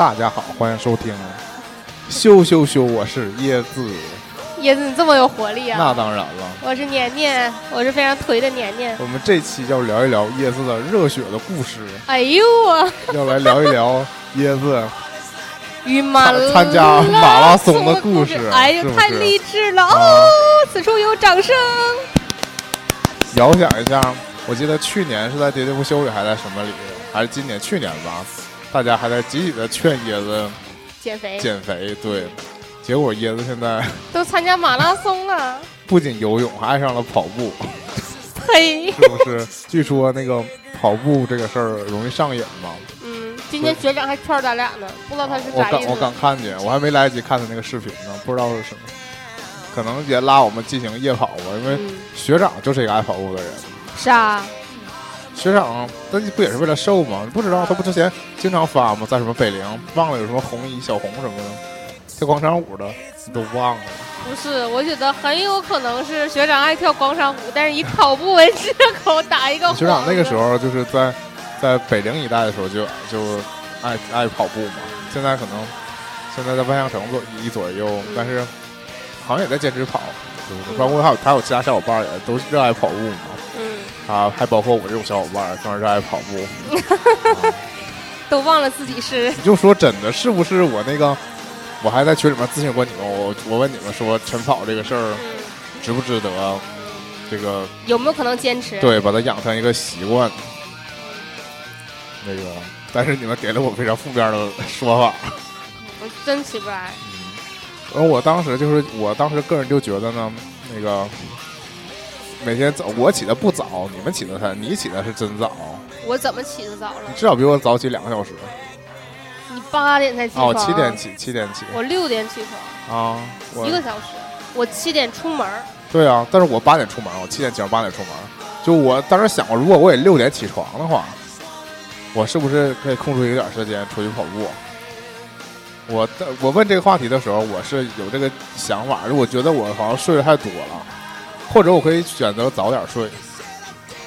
大家好，欢迎收听。羞羞羞，我是椰子。椰子，你这么有活力啊那啊！当然了，我是年年，我是非常颓的年年。我们这期要聊一聊椰子的热血的故事，哎呦我要来聊一聊 椰子与马参参加马拉松的故事哎呀太励志了啊哦！此处有掌声。遥想一下，我记得去年是在喋喋不休里，还在什么里，还是今年去年吧，大家还在集体的劝椰子减肥。减肥，对，结果椰子现在 都参加马拉松了，不仅游泳，还爱上了跑步，嘿，是不是？据说那个跑步这个事儿容易上瘾嘛，嗯，今天学长还劝咱俩呢，不知道他是啥意我刚我刚。看见，我还没来得及看他那个视频呢，不知道是什么，可能也拉我们进行夜跑吧，因为嗯，学长就是一个爱跑步的人。是啊，学长他不也是为了瘦吗？你不知道他不之前经常发吗？在什么北陵，忘了有什么红衣小红什么的，跳广场舞的，你都忘了。不是，我觉得很有可能是学长爱跳广场舞，但是以跑步为借口打一个。学长那个时候就是在在北陵一带的时候就就爱爱跑步嘛，现在可能现在在万象城左一左右，但是好像也在坚持跑，包括还有还有其他小伙伴也都热爱跑步嘛。嗯，啊，还包括我这种小伙伴，当时热爱跑步。都忘了自己是你就说真的，是不是我那个？我还在群里面咨询过你们，我我问你们说晨跑这个事儿嗯，值不值得？这个有没有可能坚持？，对，把它养成一个习惯。那个，但是你们给了我非常负面的说法。我真起不来。然后我当时就是，我当时个人就觉得呢，那个每天早，我起的不早，你们起的才，你起的是真早，我怎么起的早了你？至少比我早起两个小时。你八点才起床哦，床？七点。起，七点起我六点起床，啊，我一个小时。我七点出门，对啊，但是我八点出门，我七点起床，八点出门。就我当时想过，如果我也六点起床的话，我是不是可以空出一点时间出去跑步？我的我问这个话题的时候，我是有这个想法，我觉得我好像睡得太多了，或者我可以选择早点睡，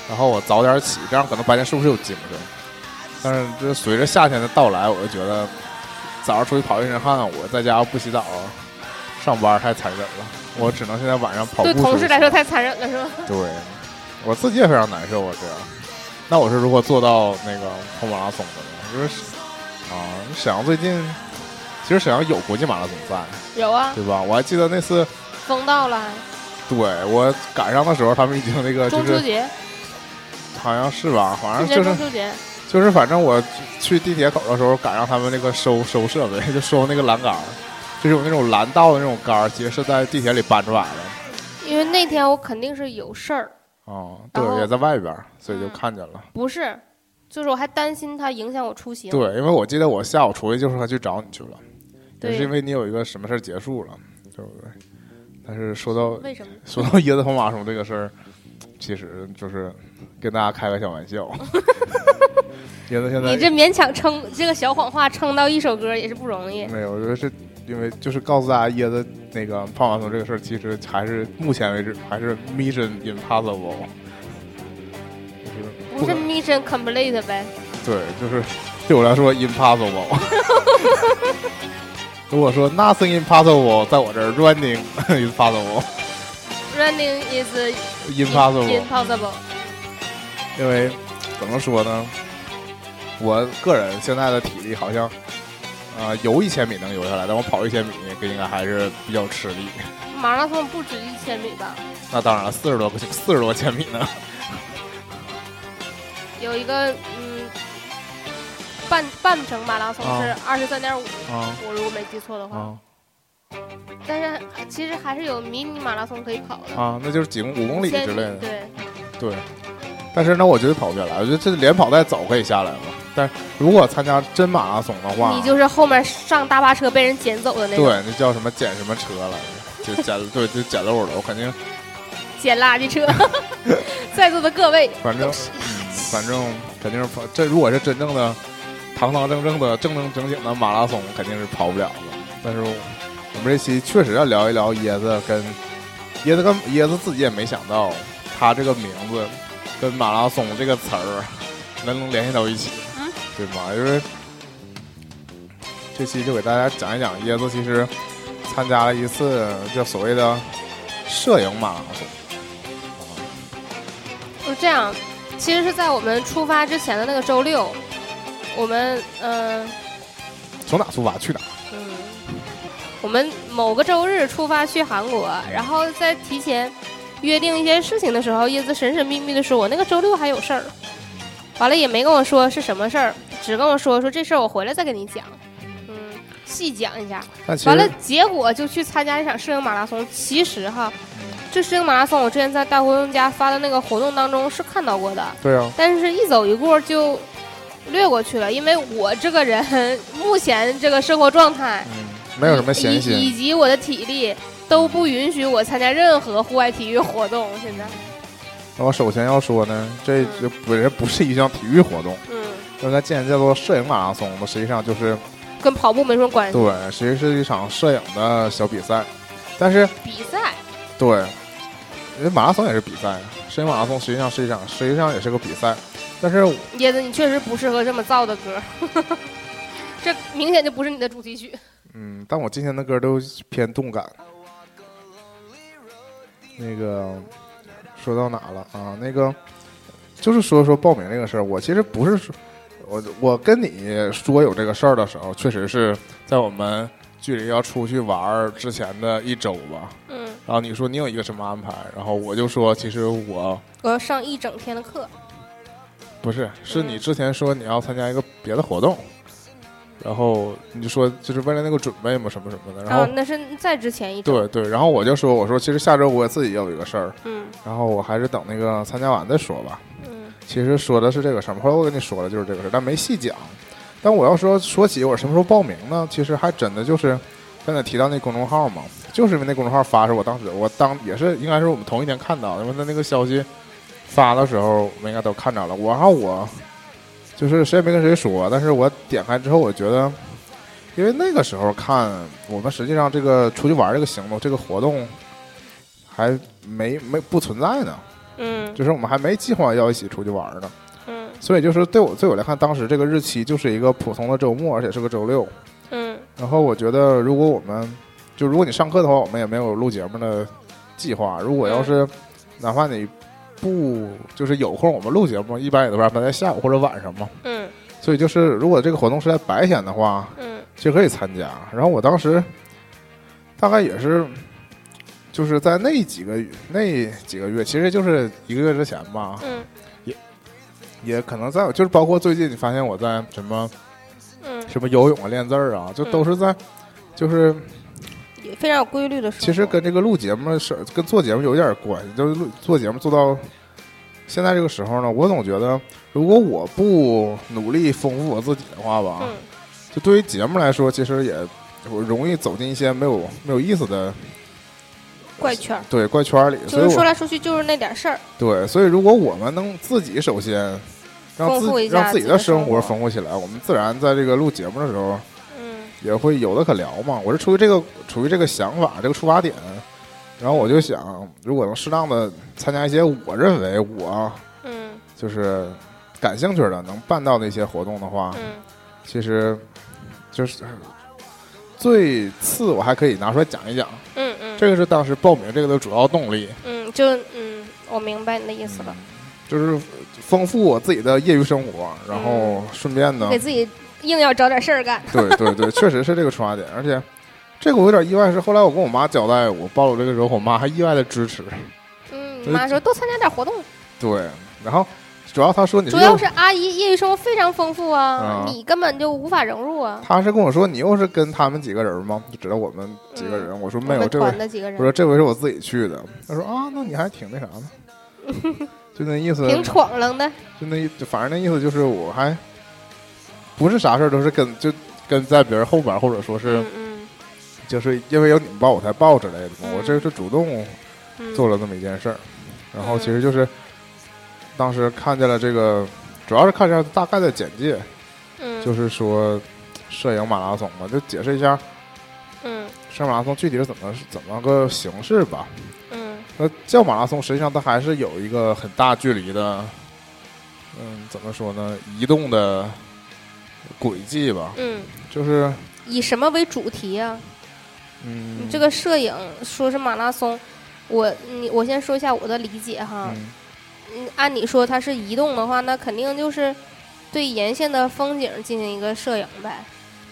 然后我早点起，这样可能白天是不是有精神？但是这随着夏天的到来，我就觉得早上出去跑一身汗，我在家不洗澡上班太残忍了，我只能现在晚上跑步对同事来说太残忍了，是吧？对，我自己也非常难受啊，这样。那我是如何做到那个跑马拉松的呢？就是啊，沈阳最近其实沈阳有国际马拉松赛，有啊，对吧？我还记得那次，封到了，对我赶上的时候，他们已经那个就是中秋节，好像是吧，反正就是中秋节，就是反正我去地铁口的时候，赶上他们那个收收设备，就收那个栏杆儿，就是有那种蓝道的那种杆儿，直接是在地铁里搬出来的。因为那天我肯定是有事儿，哦，对，也在外边，所以就嗯看见了。不是，就是我还担心它影响我出行。对，因为我记得我下午出去就是他去找你去了，也对是因为你有一个什么事儿结束了，对不对？但是说到为什么？说到椰子跑马拉松这个事儿，其实就是跟大家开个小玩笑。椰子现在你这勉强撑这个小谎话撑到一首歌也是不容易。没有，我觉得是因为就是告诉大家椰子那个跑马拉松这个事儿，其实还是目前为止还是 mission impossible。就是不是 mission complete 呗。对，就是对我来说 impossible。如果说 nothing impossible，在我这儿 running is possible。Running is impossible，impossible。因为怎么说呢，我个人现在的体力好像，呃，游一千米能游下来，但我跑一千米应该还是比较吃力。马拉松不止一千米吧？那当然了，四十多个四十多千米呢。有一个嗯，半半程马拉松啊是二十三点五，啊我如果没记错的话。啊但是其实还是有迷你马拉松可以跑的，啊！那就是几公五公里之类的。对，对，但是那，我觉得跑不下来。我觉得这连跑带走可以下来了，但如果参加真马拉松的话，你就是后面上大巴车被人捡走的那个，对，那叫什么捡什么车来着？就捡 对，就捡漏了。我肯定，捡垃圾车。在座的各位，反正，嗯，反正肯定是跑。这如果是真正的堂堂正正的正正经经的马拉松，肯定是跑不了的。但是我们这期确实要聊一聊椰子跟椰子跟椰子自己也没想到，他这个名字跟马拉松这个词儿能联系到一起，嗯对吗？因为这期就给大家讲一讲椰子其实参加了一次叫所谓的摄影马拉松。就这样，其实是在我们出发之前的那个周六，我们嗯、呃从哪出发去哪？嗯，我们某个周日出发去韩国，然后在提前约定一些事情的时候，叶子神神秘秘的说：“我那个周六还有事儿。”完了也没跟我说是什么事儿，只跟我说说这事儿我回来再跟你讲，嗯，细讲一下。完了，结果就去参加一场摄影马拉松。其实哈，这摄影马拉松我之前在大活动家发的那个活动当中是看到过的，对啊，但是一走一过就略过去了，因为我这个人目前这个生活状态，嗯，没有什么闲心以。及我的体力都不允许我参加任何户外体育活动。现在，那我首先要说呢，这这本身不是一项体育活动，嗯，因为它既然叫做摄影马拉松，那实际上就是跟跑步没什么关系。对，实际是一场摄影的小比赛。但是比赛，对，因为马拉松也是比赛，摄影马拉松实际上是一场，实际上也是个比赛。但是椰子，你确实不适合这么燥的歌，这明显就不是你的主题曲。嗯，但我今天的歌都偏动感。那个说到哪了啊？那个就是说说报名这个事儿，我其实不是说，我我跟你说有这个事儿的时候，确实是在我们距离要出去玩儿之前的一周吧。嗯，然后你说你有一个什么安排，然后我就说其实我我要上一整天的课。不是，是你之前说你要参加一个别的活动，然后你就说就是为了那个准备嘛，什么什么的，然后啊，那是在之前一周。对对，然后我就说，我说其实下周我自己也有一个事儿，嗯然后我还是等那个参加完再说吧。嗯其实说的是这个事儿，后来我跟你说了就是这个事儿，但没细讲。但我要说说起我什么时候报名呢？其实还真的就是刚才提到那公众号嘛，就是因为那公众号发是我当时我当也是应该是我们同一天看到的，因为他那个消息发的时候我们应该都看着了。我然后我就是谁也没跟谁说，但是我点开之后，我觉得。因为那个时候看，我们实际上这个出去玩这个行动，这个活动还没没不存在呢，嗯就是我们还没计划要一起出去玩呢。嗯所以就是对我对我来看，当时这个日期就是一个普通的周末，而且是个周六。嗯然后我觉得，如果我们就如果你上课的话，我们也没有录节目的计划。如果要是哪怕你不就是有空，我们录节目一般也都是安排在下午或者晚上嘛。嗯。所以就是如果这个活动是在白天的话，嗯。就可以参加。然后我当时大概也是就是在那几个那几个月，其实就是一个月之前吧，嗯。也可能在就是包括最近你发现我在什么嗯，什么游泳啊、练字儿啊，就都是在就是也非常有规律的生活。其实跟这个录节目是跟做节目有点关系，就是录做节目做到现在这个时候呢，我总觉得如果我不努力丰富我自己的话吧，嗯就对于节目来说，其实也我容易走进一些没有没有意思的怪圈，对怪圈里，所以我就是说来说去就是那点事儿。对，所以如果我们能自己首先让自丰富一下让自己的的生活丰富起来，我们自然在这个录节目的时候嗯也会有的可聊嘛。我是出于这个出于这个想法，这个出发点，然后我就想，如果能适当的参加一些我认为我嗯。就是感兴趣的能办到的一些活动的话，嗯。其实就是最次，我还可以拿出来讲一讲。嗯嗯，这个是当时报名这个的主要动力，嗯就嗯，我明白你的意思了，就是丰富我自己的业余生活，然后嗯。顺便呢给，自己硬要找点事儿干。对对对，确实是这个出发点。而且这个我有点意外，是后来我跟我妈交代我报了这个时候，我妈还意外的支持。嗯，妈说多参加点活动，对，然后主要她说你主要是阿姨业余生活非常丰富啊啊，你根本就无法融入啊。她是跟我说你又是跟他们几个人吗？就知道我们几个人。我说没有，这回我说这回是我自己去的。她说啊，那你还挺那啥的，就那意思，挺闯楞的，就那反正那意思就是我还不是啥事儿都是跟就跟在别人后边儿，或者说是就是因为有你们报我才报之类的我这是主动嗯，做了这么一件事儿，然后嗯其实就是当时看见了这个，主要是看见了大概的简介，嗯，就是说摄影马拉松嘛，就解释一下嗯。摄影马拉松具体是怎么怎么个形式吧。嗯。那叫马拉松，实际上它还是有一个很大距离的，嗯，怎么说呢？移动的轨迹吧，嗯，就是以什么为主题啊？嗯你，这个摄影说是马拉松，我你我先说一下我的理解哈。嗯嗯，按你说它是移动的话，那肯定就是对沿线的风景进行一个摄影呗。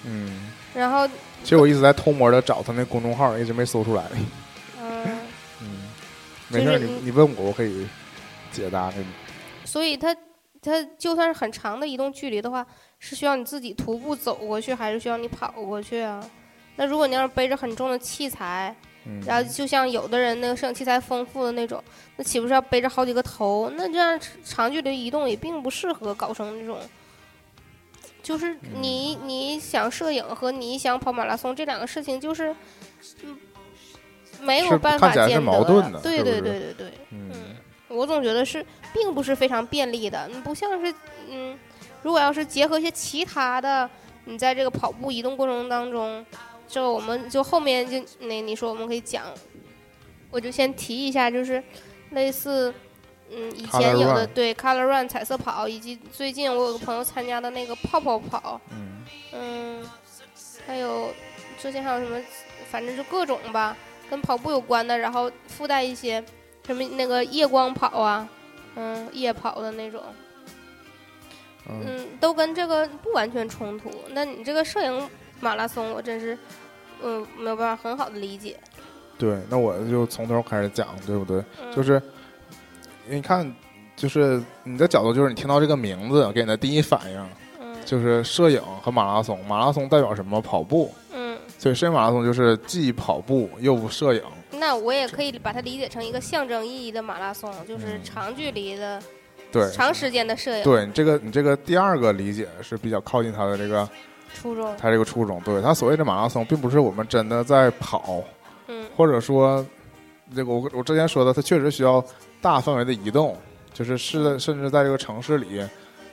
嗯，然后，其实我一直在偷摸的找他那公众号，一直没搜出来。嗯，嗯，没事你你问我，我可以解答给你。所以它它就算是很长的移动距离的话，是需要你自己徒步走过去，还是需要你跑过去啊？那如果你要是背着很重的器材，嗯，然后就像有的人那个摄影器材丰富的那种，那岂不是要背着好几个头？那这样长距离移动也并不适合搞成这种。就是你你想摄影和你想跑马拉松这两个事情，就是嗯没有办法兼得矛盾的对对对对对，嗯我总觉得是并不是非常便利的，嗯不像是嗯，如果要是结合一些其他的，你在这个跑步移动过程当中，就我们就后面就那你说我们可以讲，我就先提一下，就是类似嗯以前有的对 Color Run 彩色跑，以及最近我有个朋友参加的那个泡泡跑，嗯。嗯，还有之前还有什么，反正就各种吧，跟跑步有关的，然后附带一些什么那个夜光跑啊，嗯，夜跑的那种，嗯，嗯，都跟这个不完全冲突。那你这个摄影马拉松，我真是，嗯，没有办法很好的理解。对，那我就从头开始讲，对不对？嗯、就是你看，就是你的角度，就是你听到这个名字，给你的第一反应嗯就是摄影和马拉松。马拉松代表什么？跑步。嗯，所以摄影马拉松就是既跑步又摄影。那我也可以把它理解成一个象征意义的马拉松，就是嗯长距离的、对，长时间的摄影。对你这个你这个第二个理解是比较靠近他的这个初衷。他这个初衷。对他所谓的马拉松，并不是我们真的在跑，嗯或者说这个我我之前说的，他确实需要大范围的移动，就是是甚至在这个城市里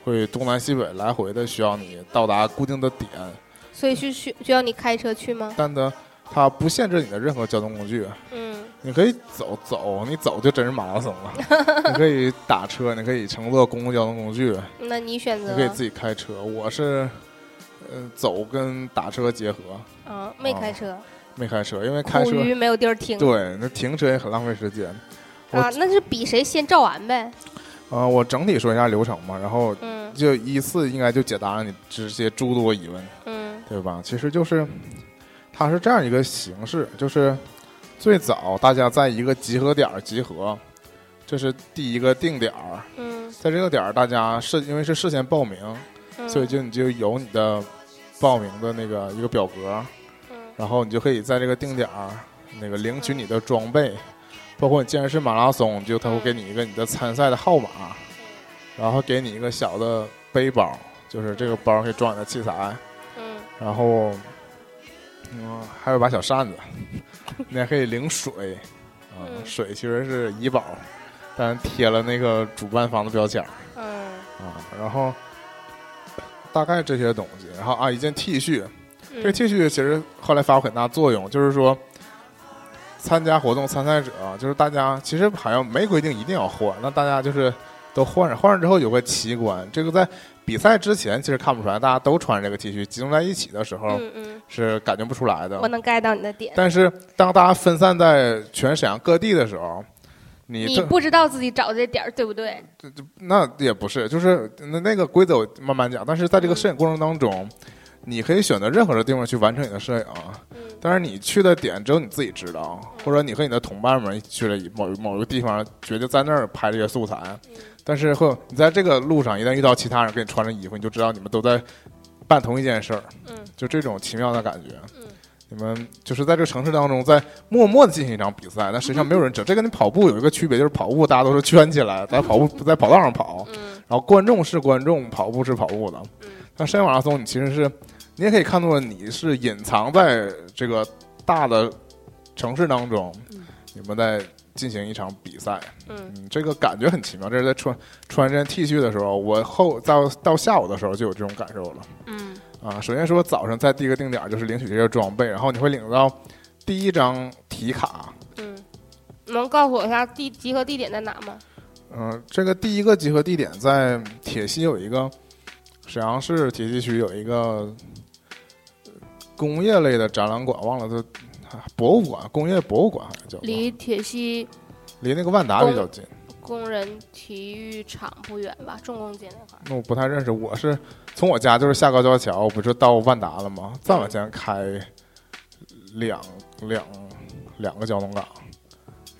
会东南西北来回的需要你到达固定的点，所以是需需要你开车去吗？但呢，它不限制你的任何交通工具。嗯你可以走走，你走就真是马拉松了。你可以打车，你可以乘坐公共交通工具，那你选择你可以自己开车。我是，呃，走跟打车结合，啊，没开车，没开车，因为开车没有地儿停。对那停车也很浪费时间。啊，那是比谁先照完呗。呃，我整体说一下流程嘛，然后嗯就依次应该就解答了你这些诸多疑问，嗯对吧？其实就是它是这样一个形式，就是最早大家在一个集合点集合，这是第一个定点儿，嗯。在这个点儿大家是因为是事先报名，嗯，所以就你就有你的报名的那个一个表格，嗯。然后你就可以在这个定点儿那个领取你的装备，包括你既然是马拉松，就他会给你一个你的参赛的号码，然后给你一个小的背包，就是这个包可以装你的器材，嗯。然后嗯还有把小扇子，你还可以领水，啊、嗯水其实是怡宝，但贴了那个主办方的标签儿。嗯啊，然后大概这些东西，然后啊，一件 T 恤，这 T 恤其实后来发挥很大作用，就是说参加活动参赛者，就是大家其实好像没规定一定要换，那大家就是都换上，换上之后有个奇观，这个在比赛之前其实看不出来，大家都穿这个 T 恤，集中在一起的时候嗯嗯，是感觉不出来的我。能 get 到你的点。但是当大家分散在全沈阳各地的时候，你你不知道自己找这点儿对不对？那也不是，就是那那个规则我慢慢讲。但是在这个摄影过程当中，你可以选择任何的地方去完成你的摄影，嗯但是你去的点只有你自己知道，或者你和你的同伴们去了某某一个地方，决定在那儿拍这些素材。但是会你在这个路上一旦遇到其他人给你穿着衣服，你就知道你们都在办同一件事儿，嗯。就这种奇妙的感觉。嗯。你们就是在这个城市当中，在默默的进行一场比赛，但实际上没有人知道。这跟你跑步有一个区别，就是跑步大家都是圈起来，在跑步在跑道上跑，嗯。然后观众是观众，跑步是跑步的。嗯。但山马拉松，你其实是你也可以看作你是隐藏在这个大的城市当中，嗯。你们在进行一场比赛。嗯嗯，这个感觉很奇妙。这是在穿穿这件 T 恤的时候，我后到到下午的时候就有这种感受了。嗯啊，首先说早上在第一个定点就是领取这些装备，然后你会领到第一张题卡。嗯，能告诉我一下地集合地点在哪吗？嗯、这个第一个集合地点在铁西有一个沈阳市铁西区有一个呃工业类的展览馆，忘了它啊博物馆，工业博物馆好像叫，离铁西离那个万达比较近。工人体育场不远吧？重工街那块儿。那我不太认识，我是从我家就是下高架桥，不是到万达了吗？再往前开两两两个交通岗，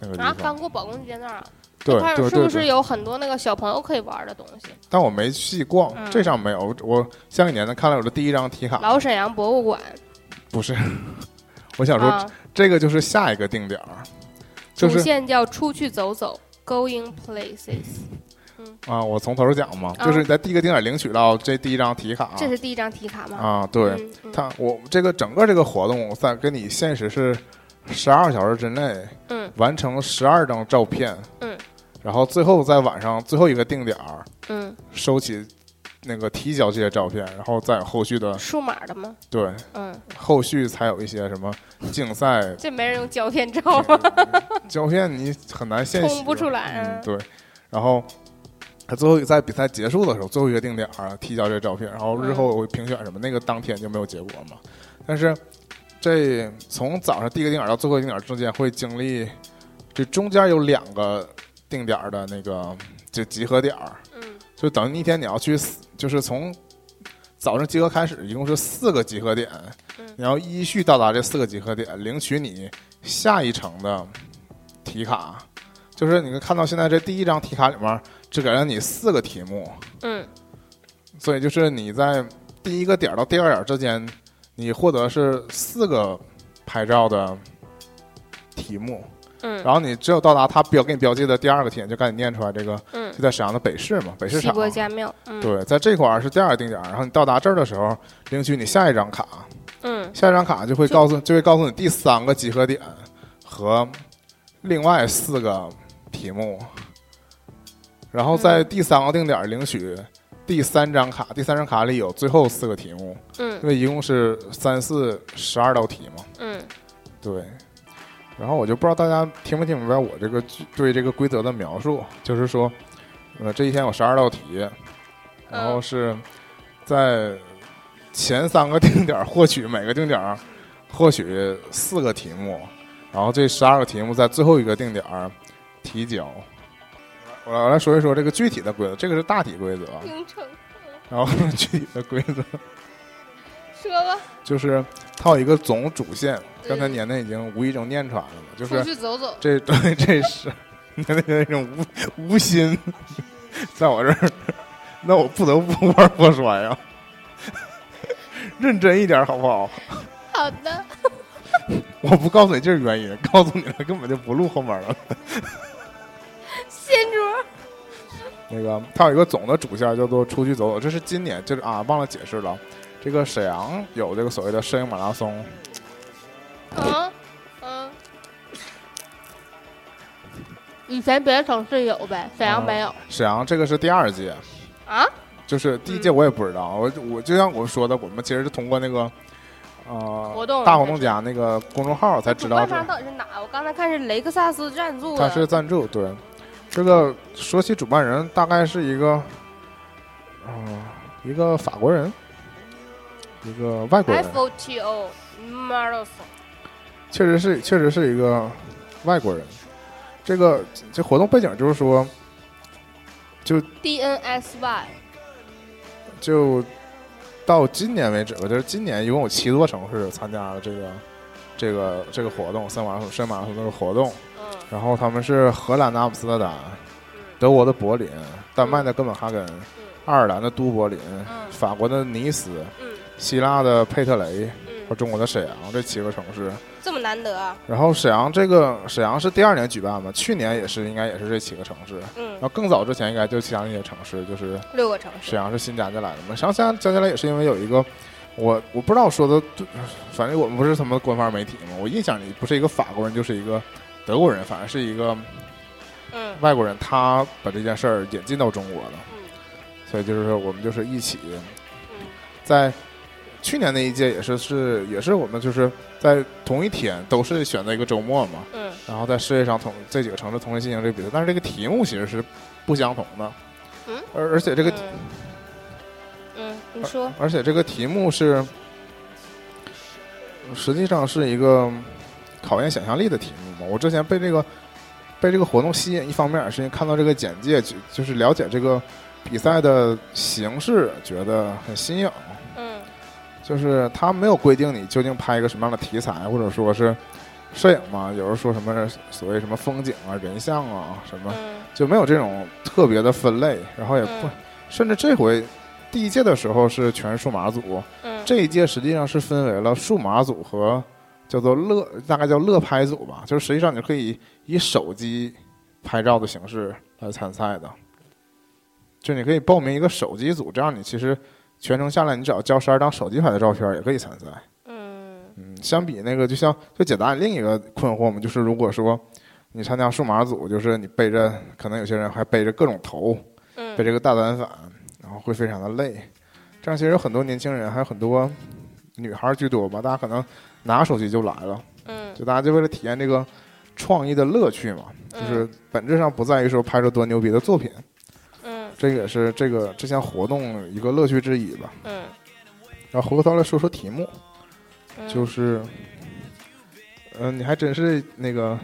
那个地啊，方。刚过保工街那儿啊，对是不是有很多那个小朋友可以玩的东西？但我没细逛，嗯这上没有。我前几年呢看了我的第一张题卡，老沈阳博物馆不是，我想说啊，这个就是下一个定点儿，就是主线叫出去走走，Going Places，啊，我从头讲嘛，啊。就是你在第一个定点领取到这第一张题卡，这是第一张题卡吗？啊，对，嗯，嗯。它我这个整个这个活动在跟你限时是十二小时之内嗯。完成十二张照片，嗯，然后最后在晚上最后一个定点儿嗯，收起那个提交这些照片，然后再有后续的数码的吗？对，嗯，后续才有一些什么竞赛这没人用胶片照吗？胶片，你很难现洗冲不出来啊嗯，对，然后。他最后在比赛结束的时候，最后一个定点儿提交这些照片，然后日后会评选什么，那个当天就没有结果嘛。但是这从早上第一个定点儿到最后一个定点儿之间会经历，这中间有两个定点儿的那个就集合点儿，嗯就等于一天你要去，就是从早上集合开始，一共是四个集合点，嗯。你要依序到达这四个集合点，领取你下一程的题卡。就是你能看到现在这第一张题卡里面只给了你四个题目，嗯。所以就是你在第一个点到第二点之间，你获得是四个拍照的题目，嗯，然后你只有到达他标给你标记的第二个点，就赶紧念出来这个，嗯。就在沈阳的北市嘛，北市场。西伯家庙，嗯，对，在这块儿是第二个定点，然后你到达这儿的时候，领取你下一张卡，嗯。下一张卡就会告诉就。会告诉你第三个集合点和另外四个题目，然后在第三个定点领取第三张卡，第三张卡里有最后四个题目，嗯。因为一共是三四十二道题嘛，嗯。对。然后我就不知道大家听没听明白我这个对这个规则的描述，就是说，呃，这一天有十二道题，然后嗯。是在前三个定点儿获取每个定点儿获取四个题目，然后这十二个题目在最后一个定点儿提交。我来我来说一说这个具体的规则，这个是大体规则，然后具体的规则说吧，就是它有一个总主线，刚才嗯年年已经无意中念出来了嘛，就出去走走，这对这是你的那种无无心，在我这儿，那我不得不玩破摔呀，认真一点好不好？好的，我不告诉你这是原因，告诉你了根本就不录后面了。那个它有一个总的主线叫做出去走走，这是今年就是啊忘了解释了，这个沈阳有这个所谓的摄影马拉松，嗯嗯。以前别的城市有呗，沈阳没有沈阳这个是第二届，啊？就是第一届我也不知道，我我就像我说的，我们其实是通过那个呃活动大活动家那个公众号才知道这主办方到底是哪？我刚才看是雷克萨斯赞助的，它是赞助，对。这个说起主办人，大概是一个，嗯、一个法国人，一个外国人，F O T O marathon，确实是确实是一个外国人。这个这活动背景就是说，就 D N S Y，就到今年为止吧，就是今年一共有七座城市参加了这个这个这个活动，圣马拉松圣马拉松这个活动。嗯。然后他们是荷兰的阿姆斯特丹、嗯。德国的柏林、丹麦的哥本哈根、嗯。爱尔兰的都柏林、嗯。法国的尼斯、嗯。希腊的佩特雷和嗯，中国的沈阳这七个城市。这么难得啊，然后沈阳这个沈阳是第二年举办嘛，去年也是应该也是这七个城市。然嗯后，更早之前应该就其他那些城市，就是六个城市沈，阳是新加进来的嘛。沈阳加加进来也是因为有一个，我我不知道说的对，反正我们不是他们官方媒体嘛，我印象里不是一个法国人就是一个德国人，反正是一个嗯外国人，他把这件事儿引进到中国的，嗯所以就是说我们就是一起嗯在去年那一届也是是也是我们就是在同一天都是选择一个周末嘛，嗯然后在世界上同这几个城市同时进行这个比赛，但是这个题目其实是不相同的，嗯，而而且这个嗯嗯，你说，而且这个题目是实际上是一个考验想象力的题目嘛。我之前被这个被这个活动吸引，一方面是因为看到这个简介，就就是了解这个比赛的形式，觉得很新颖。嗯就是他没有规定你究竟拍一个什么样的题材，或者说是摄影嘛，有人说什么所谓什么风景啊、人像啊什么，嗯。就没有这种特别的分类，然后也不，嗯。甚至这回第一届的时候是全数码组，嗯，这一届实际上是分为了数码组和叫做乐，大概叫乐拍组吧，就是实际上你可以以手机拍照的形式来参赛的，就你可以报名一个手机组，这样你其实全程下来，你只要交十二张手机拍的照片也可以参赛。嗯。嗯，相比那个，就像就解答另一个困惑嘛，就是如果说你参加数码组，就是你背着，可能有些人还背着各种头，嗯。背着个大单反，然后会非常的累。这样其实有很多年轻人，还有很多女孩儿居多吧，大家可能拿手机就来了，嗯。就大家就为了体验这个创意的乐趣嘛，就是本质上不在于说拍出多牛逼的作品，嗯这个也是这个这项活动一个乐趣之一吧。嗯然后回过头来说说题目，嗯，就是，嗯、你还真是那个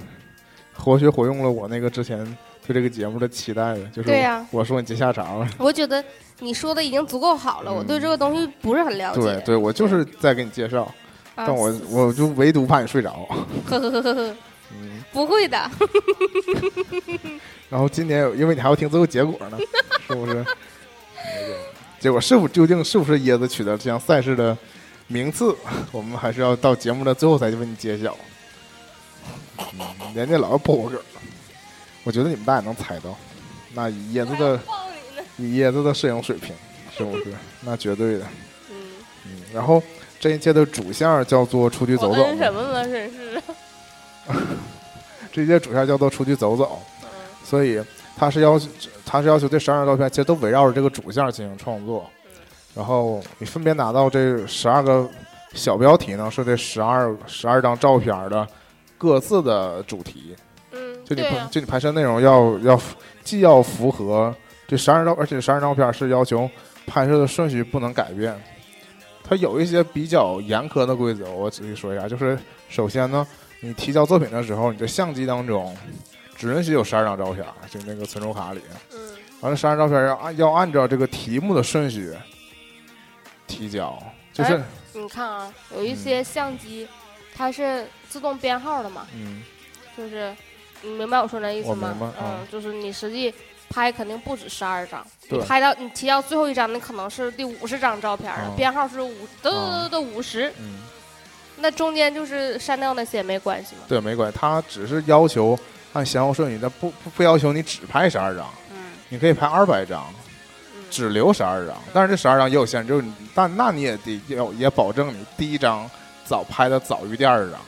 活学活用了我那个之前对这个节目的期待的，就是对呀我说你接下茬了。我觉得你说的已经足够好了，我对这个东西不是很了解。对对，我就是在给你介绍，啊，但我我就唯独怕你睡着。呵呵呵呵呵，嗯，不会的，然后今年有因为你还要听最后结果呢，是不是？结果是否究竟是不是椰子取得这项赛事的名次，我们还是要到节目的最后才为你揭晓。嗯，人家老要破我梗，我觉得你们大家能猜到，那以椰子的。以椰子的摄影水平，是不是？那绝对的。嗯，嗯，然后这一届的主项 叫做出去走走，什么是。这一届主项叫做出去走走，嗯所以他是要求，他是要求这十二张照片其实都围绕着这个主线进行创作，然后你分别拿到这十二个小标题呢，是这十二十二张照片的各自的主题，嗯，就你就你拍摄内容要要既要符合这十二张，而且十二张照片是要求拍摄的顺序不能改变。它有一些比较严苛的规则，我仔细说一下，就是首先呢，你提交作品的时候，你的相机当中只允许有十二张照片，就那个存储卡里，嗯完了十二张照片要按要按照这个题目的顺序提交，就是、哎你看啊，有一些相机它是自动编号的嘛，嗯就是你明白我说那意思我吗？嗯嗯，就是你实际拍肯定不止十二张，你拍到你提到最后一张，那可能是第五十张照片了，嗯编号是五的嗯的五十，嗯。那中间就是删掉那些没关系吗？对，没关系，他只是要求按先后顺序，但不不不要求你只拍十二张，嗯你可以拍二百张，嗯只留十二张。但是这十二张也有限制，就是你但那你也得要也保证你第一张早拍的早于第二张。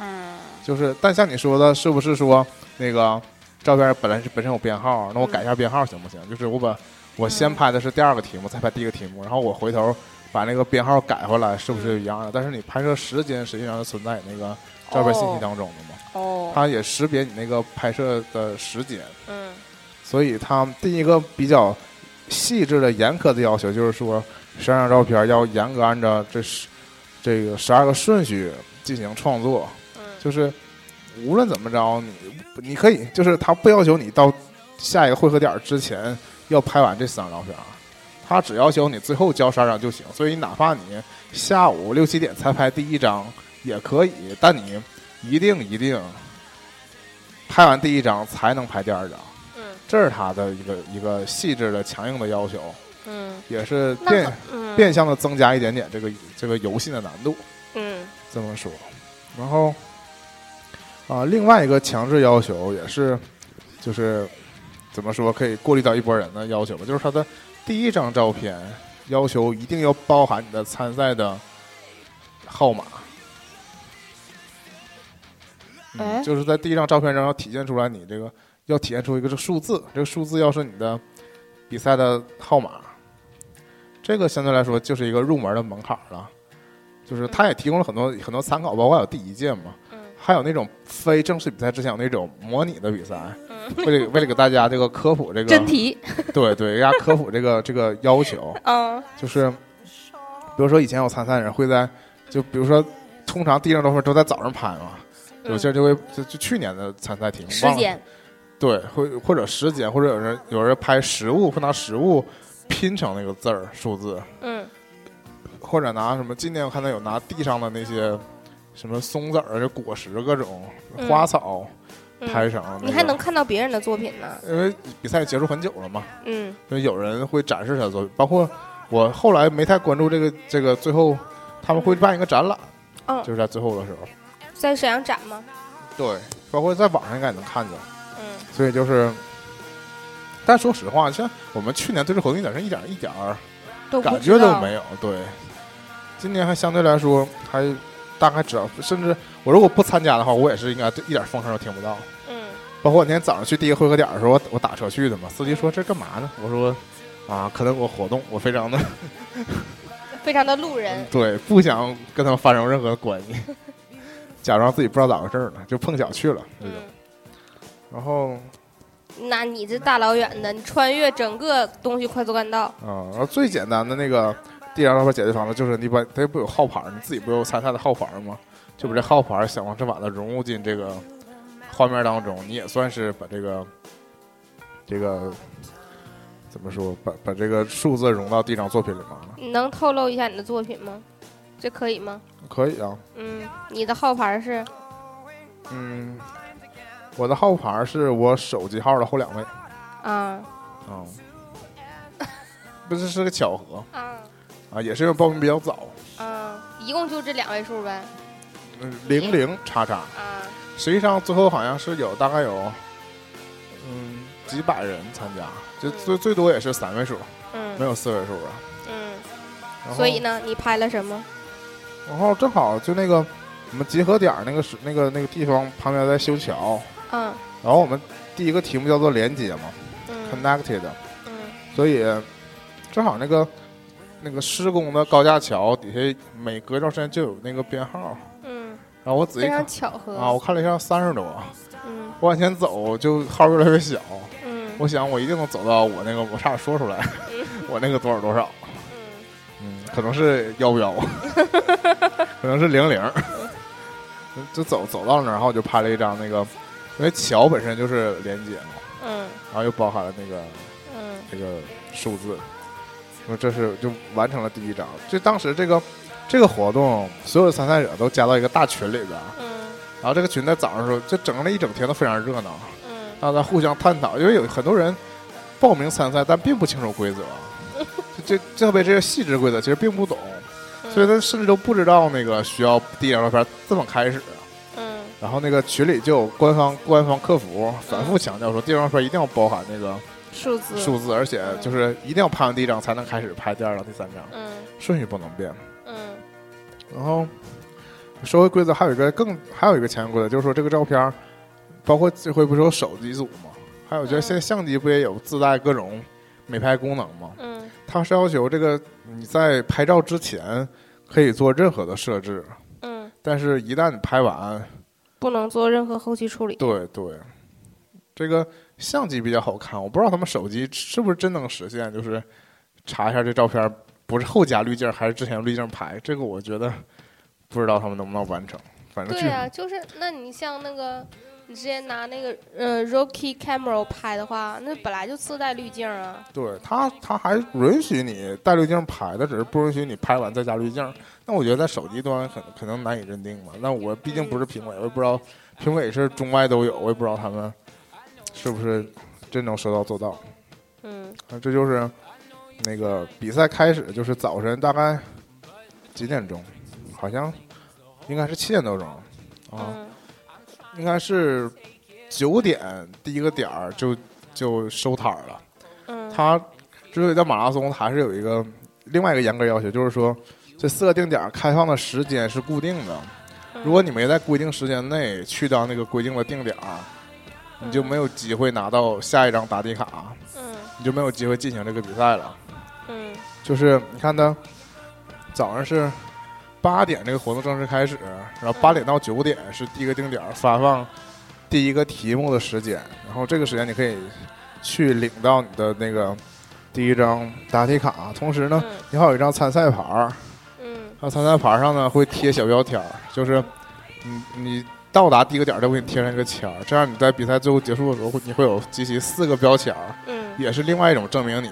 嗯就是，但像你说的，是不是说那个照片本来是本身有编号，那我嗯改一下编号行不行？就是我把我先嗯拍的是第二个题目，再拍第一个题目，然后我回头把那个编号改回来，是不是一样的？但是你拍摄时间实际上是存在那个照片信息当中的嘛？哦。它也识别你那个拍摄的时间，嗯。所以他们第一个比较细致的、严苛的要求就是说，十二张照片要严格按照这十这个十二个顺序进行创作，嗯。就是无论怎么着，你你可以就是他不要求你到下一个汇合点之前要拍完这三张照片，他只要求你最后交十二张就行。所以哪怕你下午六七点才拍第一张也可以，但你一定一定拍完第一张才能拍第二张。嗯这是他的一个一个细致的、强硬的要求，嗯，也是变嗯变相的增加一点点这个这个游戏的难度。嗯这么说，然后啊，另外一个强制要求也是，就是怎么说可以过滤到一波人的要求吧，就是他的第一张照片要求一定要包含你的参赛的号码。嗯，就是在第一张照片上要体现出来你这个要体现出一个是数字，这个数字要是你的比赛的号码，这个相对来说就是一个入门的门槛了。就是他也提供了很多很多参考，包括有第一届嘛，嗯还有那种非正式比赛之前有那种模拟的比赛，嗯，为了为了给大家这个科普这个真题，对对，给大家科普这个这个要求，嗯。就是比如说以前有参赛人会在，就比如说通常第一张照片都在早上拍嘛，有些人就会就就去年的参赛题目时间，对，或或者时间，或者有人有人拍实物，会拿实物拼成那个字儿数字，嗯。或者拿什么？今年我看到有拿地上的那些什么松子儿、这果实、各种嗯花草拍嗯，成、那个你还能看到别人的作品呢，因为比赛结束很久了嘛，嗯。所以有人会展示他的作品，包括我后来没太关注这个这个，最后他们会办一个展览，嗯就，是在最后的时候，在沈阳展吗？对，包括在网上应该也能看见，嗯所以就是。但说实话，像我们去年对这活动一点是一点一点儿感觉都没有。对，今年还相对来说还大概知道，甚至我如果不参加的话，我也是应该一点风声都听不到。嗯包括我那天早上去第一个汇合点的时候，我我打车去的嘛，司机说这干嘛呢？我说啊，可能我活动，我非常的 非常的路人，对，不想跟他们发生任何关系，假装自己不知道咋回事儿呢，就碰巧去了这种。嗯，然后那你这大老远的，你穿越整个东西快速干道，嗯，然后最简单的那个第二道牌解决方式就是你把它不有号牌儿，你自己不有参赛的号牌儿吗？就把这号牌儿想方设法的融入进这个画面当中，你也算是把这个这个怎么说，把把这个数字融到第一张作品里面了。你能透露一下你的作品吗？这可以吗？可以啊，嗯，你的号牌是？嗯，我的号牌是我手机号的后两位。啊。啊，不是是个巧合。啊。啊，也是因为报名比较早，啊，一共就这两位数呗。嗯，零零叉叉。啊。实际上最后好像是有大概有，嗯，几百人参加，就最最多也是三位数，嗯。没嗯有四位数啊。嗯，所以，呢，你拍了什么？然后正好就那个我们集合点那个是那个那个地方旁边在修桥，嗯。然后我们第一个题目叫做连接嘛嗯，connected，嗯。所以正好那个那个施工的高架桥底下每隔一段时间就有那个编号，嗯，然后我仔细看巧合。啊，我看了一下三十多，嗯。我往前走就号越来越小。嗯。我想我一定能走到我那个，我差点说出来，我那个多少多少，可能是幺幺，可能是零零，就走走到那儿，然后我就拍了一张那个，因为桥本身就是连接嘛，嗯。然后又包含了那个嗯。这个数字，那这是就完成了第一张。就当时这个这个活动，所有的参赛者都加到一个大群里边，嗯。然后这个群在早上的时候，就整了一整天都非常热闹。嗯。大家互相探讨，因为有很多人报名参赛，但并不清楚规则，就 这特别这些细致规则其实并不懂，嗯，所以他甚至都不知道那个需要第一张照片这么开始。嗯。然后那个群里就有官方官方客服反复强调说，第一张照片一定要包含那个数字数字，而且就是一定要拍完第一张才能开始拍第二张、第三张，嗯。顺序不能变。嗯。然后说回规则，还有一个更还有一个潜规则，就是说这个照片，包括这回不是有手机组吗？还有就是现在相机不也有自带各种美拍功能嘛？嗯它是要求这个你在拍照之前可以做任何的设置，嗯，但是一旦你拍完，不能做任何后期处理。对对，这个相机比较好看，我不知道他们手机是不是真能实现，就是查一下这照片不是后加滤镜还是之前滤镜拍，这个我觉得不知道他们能不能完成。反正对啊，就是那你像那个，你直接拿那个呃 Rocky Camera 拍的话，那本来就自带滤镜啊。对他，他还允许你带滤镜拍的，只是不允许你拍完再加滤镜。那我觉得在手机端可可能难以认定嘛。那我毕竟不是评委，我也不知道评委是中外都有，我也不知道他们是不是真能说到做到。嗯啊，这就是那个比赛开始，就是早晨大概几点钟？好像应该是七点多钟啊，嗯应该是九点第一个点儿就就收摊儿了。嗯它之所以叫马拉松，它还是有一个另外一个严格要求，就是说这四个定点儿开放的时间是固定的。嗯如果你没在规定时间内去到那个规定的定点儿，你就没有机会拿到下一张答题卡，嗯你就没有机会进行这个比赛了。嗯就是你看他早上是八点这个活动正式开始，然后八点到九点是第一个定点儿发放第一个题目的时间，然后这个时间你可以去领到你的那个第一张答题卡，同时呢，嗯你还有一张参赛牌儿，嗯。它参赛牌上呢会贴小标签儿，就是你你到达第一个点儿都给你贴上一个签儿，这样你在比赛最后结束的时候，会你会有集齐四个标签儿，嗯也是另外一种证明你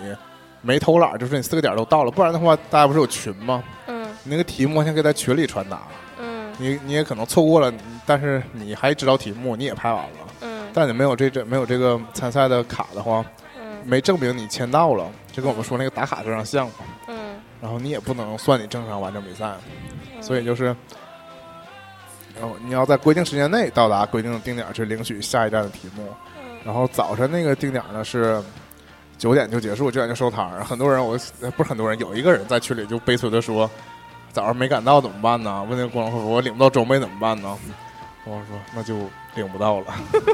没偷懒儿，就是你四个点儿都到了，不然的话大家不是有群吗？嗯你那个题目完全可以在群里传达，嗯。你你也可能错过了，但是你还知道题目，你也拍完了，嗯。但你没有这这没有这个参赛的卡的话，嗯。没证明你签到了，就跟我们说那个打卡这张像嘛。嗯，然后你也不能算你正常完成比赛，所以就是，然后你要在规定时间内到达规定的定点去领取下一站的题目。嗯。然后早晨那个定点呢是九点就结束，九点就收摊儿。很多人我呃不是很多人，有一个人在群里就悲催的说，早上没赶到怎么办呢？问那个工作人员我领不到装备怎么办呢？我说那就领不到了。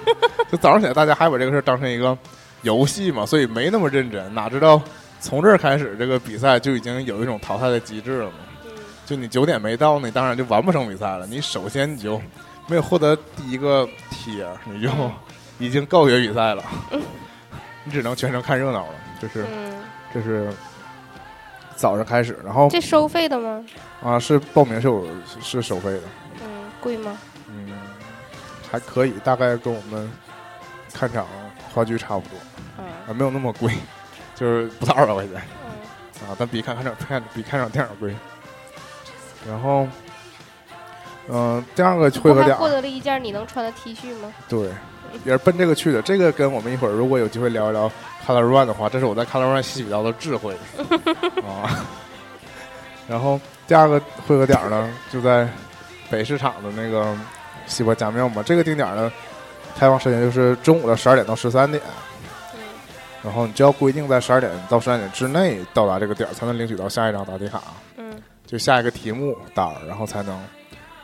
就早上起来大家还把这个事儿当成一个游戏嘛，所以没那么认真。哪知道从这儿开始，这个比赛就已经有一种淘汰的机制了嘛。嗯就你九点没到，你当然就完不成比赛了。你首先你就没有获得第一个贴，你就已经告别比赛了。你只能全程看热闹了。就是嗯，这是早上开始，然后这收费的吗？啊是报名是有是收费的，嗯，贵吗？嗯，还可以，大概跟我们看场话剧差不多，嗯啊没有那么贵，就是不到二百块钱。嗯啊，但比看看场看比看场电影贵。然后，嗯、第二个汇我还合点，获得了一件你能穿的 T 恤吗？对，也是奔这个去的。这个跟我们一会儿如果有机会聊一聊 Color Run 的话，这是我在 Color Run 吸取到的智慧啊。然后第二个汇合点儿呢，就在北市场的那个西瓜家庙嘛。这个定点呢，开放时间就是中午的十二点到十三点。嗯然后你就要规定在十二点到十三点之内到达这个点儿，才能领取到下一张答题卡。嗯就下一个题目单儿，然后才能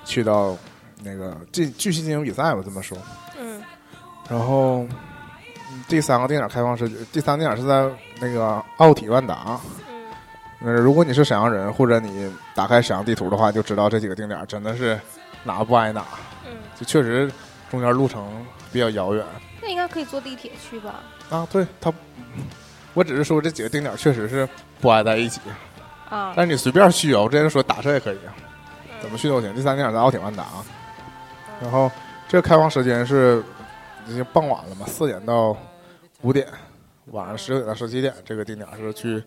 去到那个进继续进行比赛吧，这么说。嗯然后嗯第三个定点开放是第三个定点是在那个奥体万达。嗯呃，如果你是沈阳人，或者你打开沈阳地图的话，就知道这几个定点真的是哪不挨哪，嗯，就确实中间路程比较遥远那应该可以坐地铁去吧？啊。对它，我只是说这几个定点确实是不挨在一起，啊，但是你随便去啊，我之前说打车也可以啊。怎么去都行。第三定点在奥体万达，然后这个开放时间是已经傍晚了嘛，四点到五点，晚上十点到十七点，这个定点是去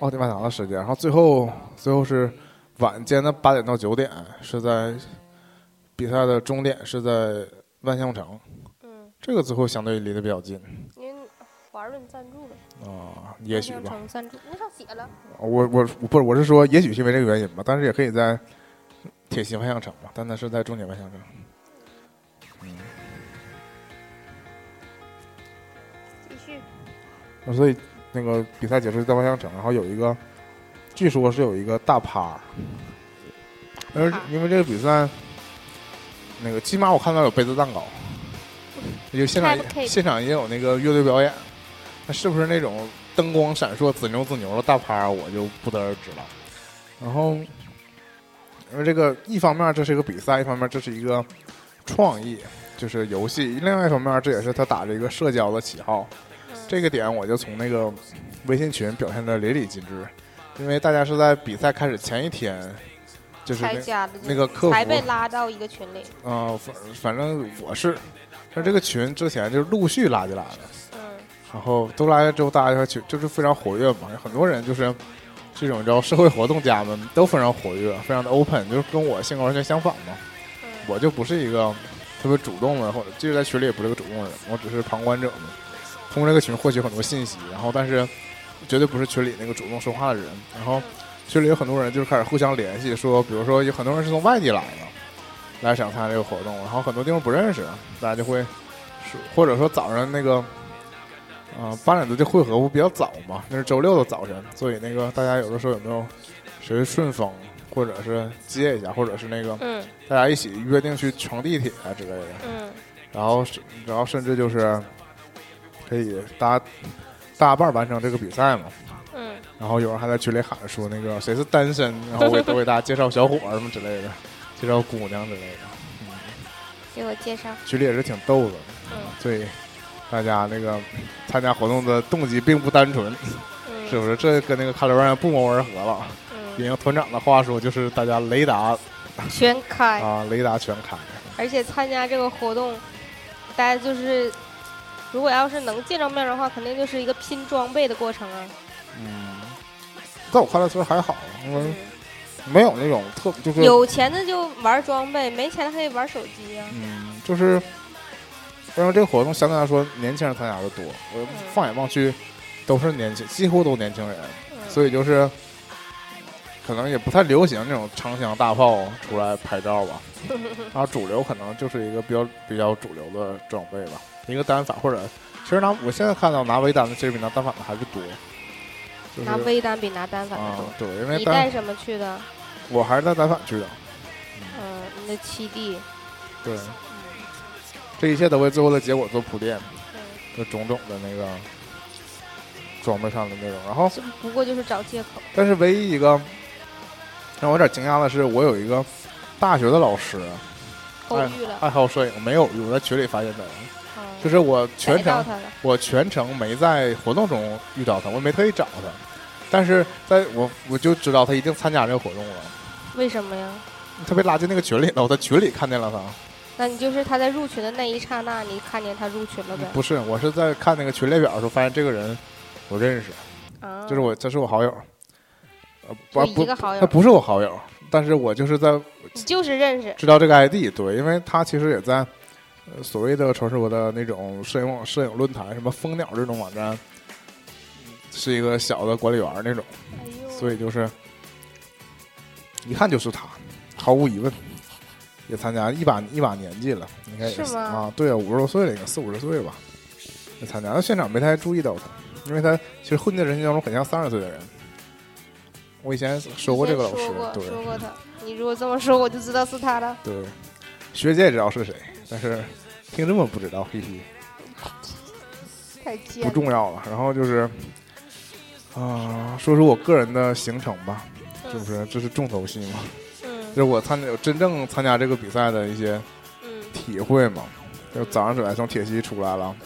奥体万达的时间。然后最后最后是晚间的八点到九点，是在比赛的终点是在万象城，嗯，这个最后相对离得比较近因为华润赞助了，啊、也许吧。赞助，那上写了。我我不是我是说，也许是因为这个原因吧，但是也可以在铁西万象城嘛，但那是在终点万象城。所以那个比赛结束在万象城，然后有一个，据说是有一个大趴，而因为这个比赛，那个起码我看到有杯子蛋糕，就现场现场也有那个乐队表演，那是不是那种灯光闪烁、紫牛紫牛的大趴，我就不得而知了。然后，因为这个一方面这是一个比赛，一方面这是一个创意，就是游戏，另外一方面这也是他打着一个社交的旗号。这个点我就从那个微信群表现的淋漓尽致，因为大家是在比赛开始前一天，就是那那个客服才被拉到一个群里。呃，反反正我是，但这个群之前就是陆续拉进来的，嗯然后都来了之后，大家就就是非常活跃嘛，有很多人就是这种叫社会活动家们都非常活跃，非常的 open，就是跟我性格完全相反嘛。嗯我就不是一个特别主动的，或者就是在群里也不是个主动的人，我只是旁观者嘛。通过这个群获取很多信息，然后但是绝对不是群里那个主动说话的人。然后群里有很多人就是开始互相联系，说比如说有很多人是从外地来的，来想参加这个活动，然后很多地方不认识，大家就会说，或者说早上那个。啊、八点多就会合不比较早嘛，那是周六的早晨，所以那个大家有的时候有没有谁顺风，或者是接一下，或者是那个嗯大家一起约定去乘地铁啊之类的，嗯然后是然后甚至就是可以搭大半完成这个比赛嘛。嗯，然后有人还在群里喊说那个谁是单身，然后为都给大家介绍小伙儿什么之类的，介绍姑娘之类的，嗯给我介绍。群里也是挺逗的，嗯所以大家那个参加活动的动机并不单纯，嗯，是不是？这跟那个卡罗尔不谋而合了。嗯，引用团长的话说，就是大家雷达全开。啊，雷达全开。而且参加这个活动，大家就是，如果要是能见着面的话，肯定就是一个拼装备的过程啊。嗯，在我看来其实还好，因为嗯，没有那种特就是有钱的就玩装备，没钱的可以玩手机呀、嗯，就是因为这个活动相对来说年轻人参加的多，我放眼望去都是年轻，几乎都年轻人，嗯。所以就是可能也不太流行那种长枪大炮出来拍照吧。然后主流可能就是一个比较比较主流的装备吧，一个单反或者其实拿我现在看到拿微单的其实比拿单反的还是多，就是拿微单比拿单反的啊多。对，因为你带什么去的？我还是带单反去的，嗯，你的七弟。对，嗯这一切都为最后的结果做铺垫，嗯，就种种的那个装备上的内容。然后，这不过就是找借口。但是唯一一个让我有点惊讶的是，我有一个大学的老师偶遇了，爱好摄影，没有我在群里发现的，嗯就是我全程。我全程没在活动中遇到他，我没特意找他，但是在我我就知道他一定参加这个活动了，为什么呀？他被拉进那个群里了，我在群里看见了他。那你就是他在入群的那一刹那，你看见他入群了呗？不是，我是在看那个群列表的时候发现这个人我认识，啊，就是我，这是我好友。呃，不他不是我好友，但是我就是在你就是认识。知道这个 ID，对，因为他其实也在呃所谓的传说的那种摄影网、摄影论坛，什么蜂鸟这种网站，是一个小的管理员那种，所以就是一看就是他，毫无疑问。也参加一把一把年纪了，应该也是吗啊，对啊，五十多岁了，应该四五十岁吧。也参加，那现场没太注意到他，因为他其实混在人群当中很像三十岁的人。我以前说过这个老师对说过他。你如果这么说，我就知道是他了。对，学姐也知道是谁，但是听这么不知道，嘿嘿，不太贱了。重要了。然后就是啊、说说我个人的行程吧，是不是？这是重头戏嘛？嗯就是我参加真正参加这个比赛的一些嗯体会嘛。就早上起来从铁西出来了，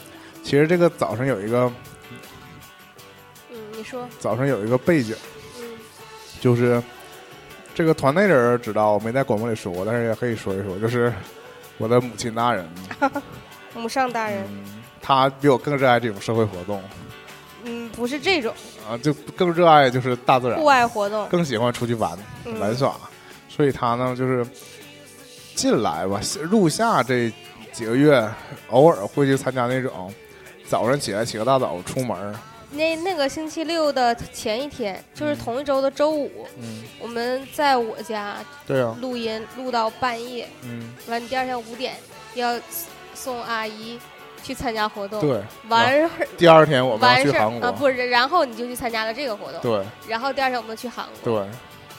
其实这个早上有一个嗯，你说，早上有一个背景，嗯就是这个团内人知道，我没在广播里说过，但是也可以说一说，就是我的母亲大人，母上大人，嗯，她比我更热爱这种社会活动。嗯，不是这种。啊，就更热爱就是大自然。户，外活动，更喜欢出去玩嗯。玩耍，所以他呢就是近来吧，入夏这几个月，偶尔会去参加那种早上起来起个大早出门儿，那那个星期六的前一天，就是嗯。同一周的周五，嗯，我们在我家对啊，录音，录到半夜，嗯，完第二天五点要送阿姨去参加活动，对，完事儿第二天我们要完事儿去韩国，啊，不是，然后你就去参加了这个活动，对。然后第二天我们去韩国，对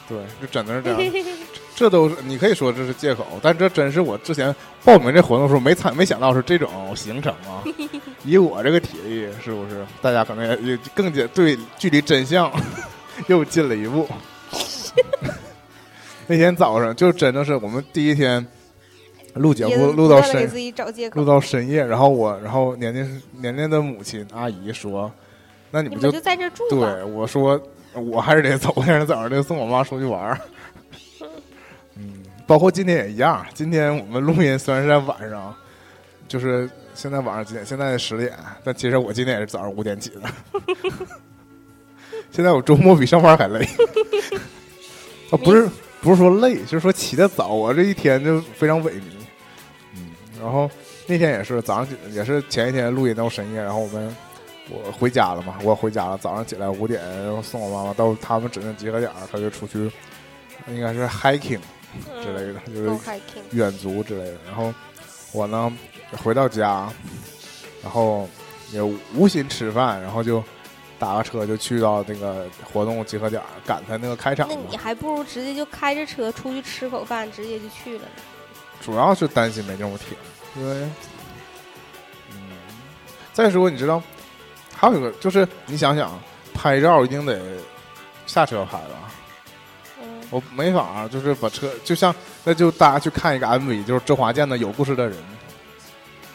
对，就真的是这样。这都是你可以说这是借口，但这真是我之前报名这活动的时候没参没想到是这种行程啊！以我这个体力，是不是大家可能也也更加对距离真相 又近了一步？那天早上就真的是我们第一天录节目录到深录。到深夜，然后我然后年年年年的母亲阿姨说，那你们就你们就在这住吧。对我说，我还是得走，现在早上得送我妈出去玩儿。嗯，包括今天也一样。今天我们录音虽然是在晚上，就是现在晚上几点？现在十点，但其实我今天也是早上五点起的。现在我周末比上班还累。啊，不是不是说累，就是说起得早，我这一天就非常萎靡。嗯，然后那天也是早上也是前一天录音到深夜，然后我们我回家了嘛，我回家了，早上起来五点，然后送我妈妈到他们指定集合点儿，他就出去，应该是 hiking 之类的，就是远足之类的。然后我呢回到家，然后也无心吃饭，然后就打个车就去到那个活动集合点儿，赶他那个开场。那你还不如直接就开着车出去吃口饭，直接就去了呢。主要是担心没地方停，因为，嗯，再说你知道，还有一个就是你想想，拍照一定得下车拍吧，嗯，我没法就是把车，就像那就大家去看一个 MV，就是周华健的《有故事的人》，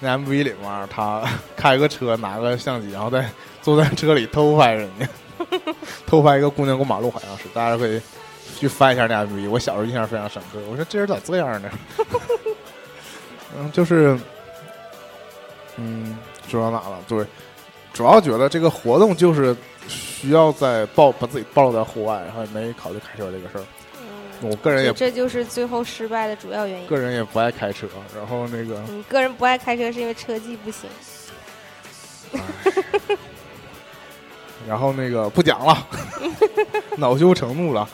那 MV 里面他开个车，拿个相机，然后再坐在车里偷拍人家，偷拍一个姑娘过马路，好像是，大家可以去翻一下那 MV。我小时候印象非常深刻，我说这人咋这样呢？嗯，就是，嗯，说到哪了？对，主要觉得这个活动就是需要在暴把自己暴露在户外，然后也没考虑开车这个事儿。嗯，我个人也这就是最后失败的主要原因。个人也不爱开车，然后那个你个人不爱开车是因为车技不行。然后那个不讲了，恼羞成怒了，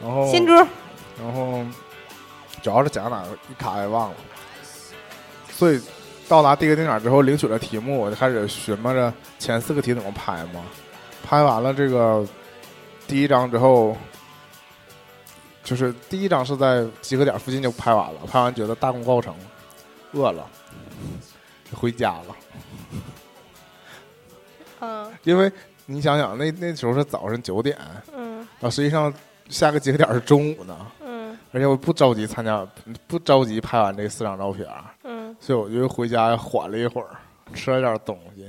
然后新猪，然后主要是讲哪个一卡也忘了，所以到达第一个定点之后，领取了题目，我就开始寻摸着前四个题怎么拍嘛。拍完了这个第一张之后，就是第一张是在集合点附近就拍完了，拍完觉得大功告成，饿了，就回家了。嗯因为你想想，那那时候是早上九点，嗯然后实际上下个集合点是中午呢。嗯而且我不着急参加，不着急拍完这四张照片，嗯所以我就回家缓了一会儿，吃了点东西，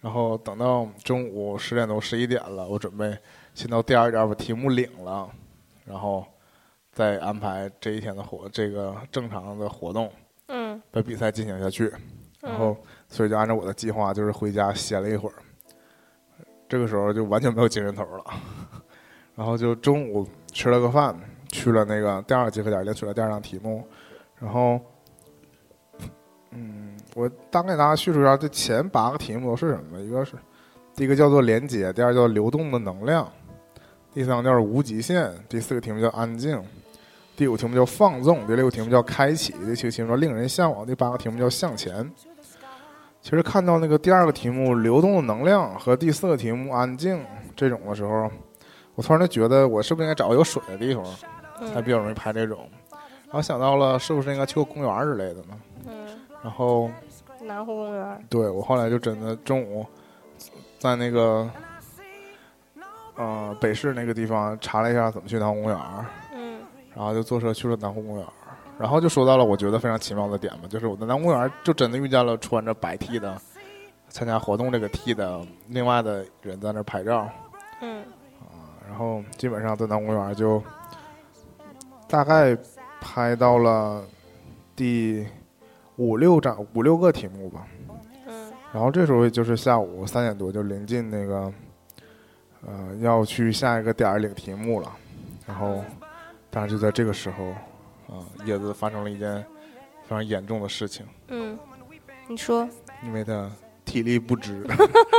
然后等到中午十点多十一点了，我准备先到第二家把题目领了，然后再安排这一天的活这个正常的活动，嗯把比赛进行下去。嗯，然后所以就按照我的计划，就是回家歇了一会儿。这个时候就完全没有精神头了，然后就中午吃了个饭，去了那个第二个集合点，领取了第二张题目。然后，嗯，我大概给大家叙述一下这前八个题目都是什么。一个是第一个叫做连接，第二叫流动的能量，第三个叫无极限，第四个题目叫安静，第五题目叫放纵，第六个题目叫开启，第七个题目叫令人向往，第八个题目叫向前。其实看到那个第二个题目“流动的能量”和第四个题目“安静”这种的时候，我突然就觉得我是不是应该找个有水的地方，才比较容易拍这种。然后想到了是不是应该去个公园之类的呢？嗯，然后南湖公园，对我后来就真的中午在那个呃北市那个地方查了一下怎么去南湖公园，嗯。然后就坐车去了南湖公园，然后就说到了我觉得非常奇妙的点嘛，就是我在南湖公园就真的遇见了穿着白 T 的参加活动这个 T 的另外的人在那拍照，嗯。然后基本上在南湖公园就大概拍到了第五六张五六个题目吧，嗯。然后这时候就是下午三点多就临近那个呃要去下一个点儿领题目了，然后但是就在这个时候啊、叶子发生了一件非常严重的事情，嗯，你说。因为他体力不支，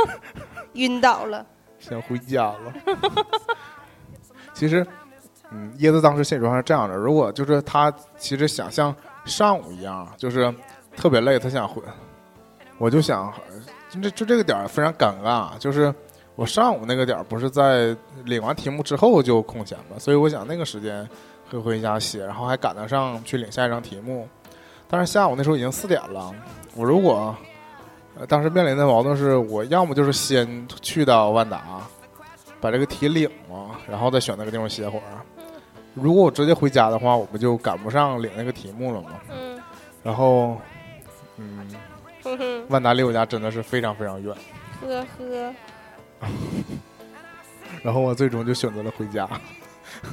晕倒了，想回家了。其实，嗯，椰子当时心里状是这样的：如果就是他其实想像上午一样，就是特别累，他想回，我就想，就这就这个点儿非常尴尬，就是我上午那个点儿不是在领完题目之后就空闲嘛，所以我想那个时间会回家写，然后还赶得上去领下一张题目。但是下午那时候已经四点了，我如果当时面临的矛盾是我要么就是先去到万达，把这个题领了，然后再选那个地方歇会儿。如果我直接回家的话，我不就赶不上领那个题目了吗？嗯然然后，嗯，哼哼，万达离我家真的是非常非常远，呵呵，然后我最终就选择了回家，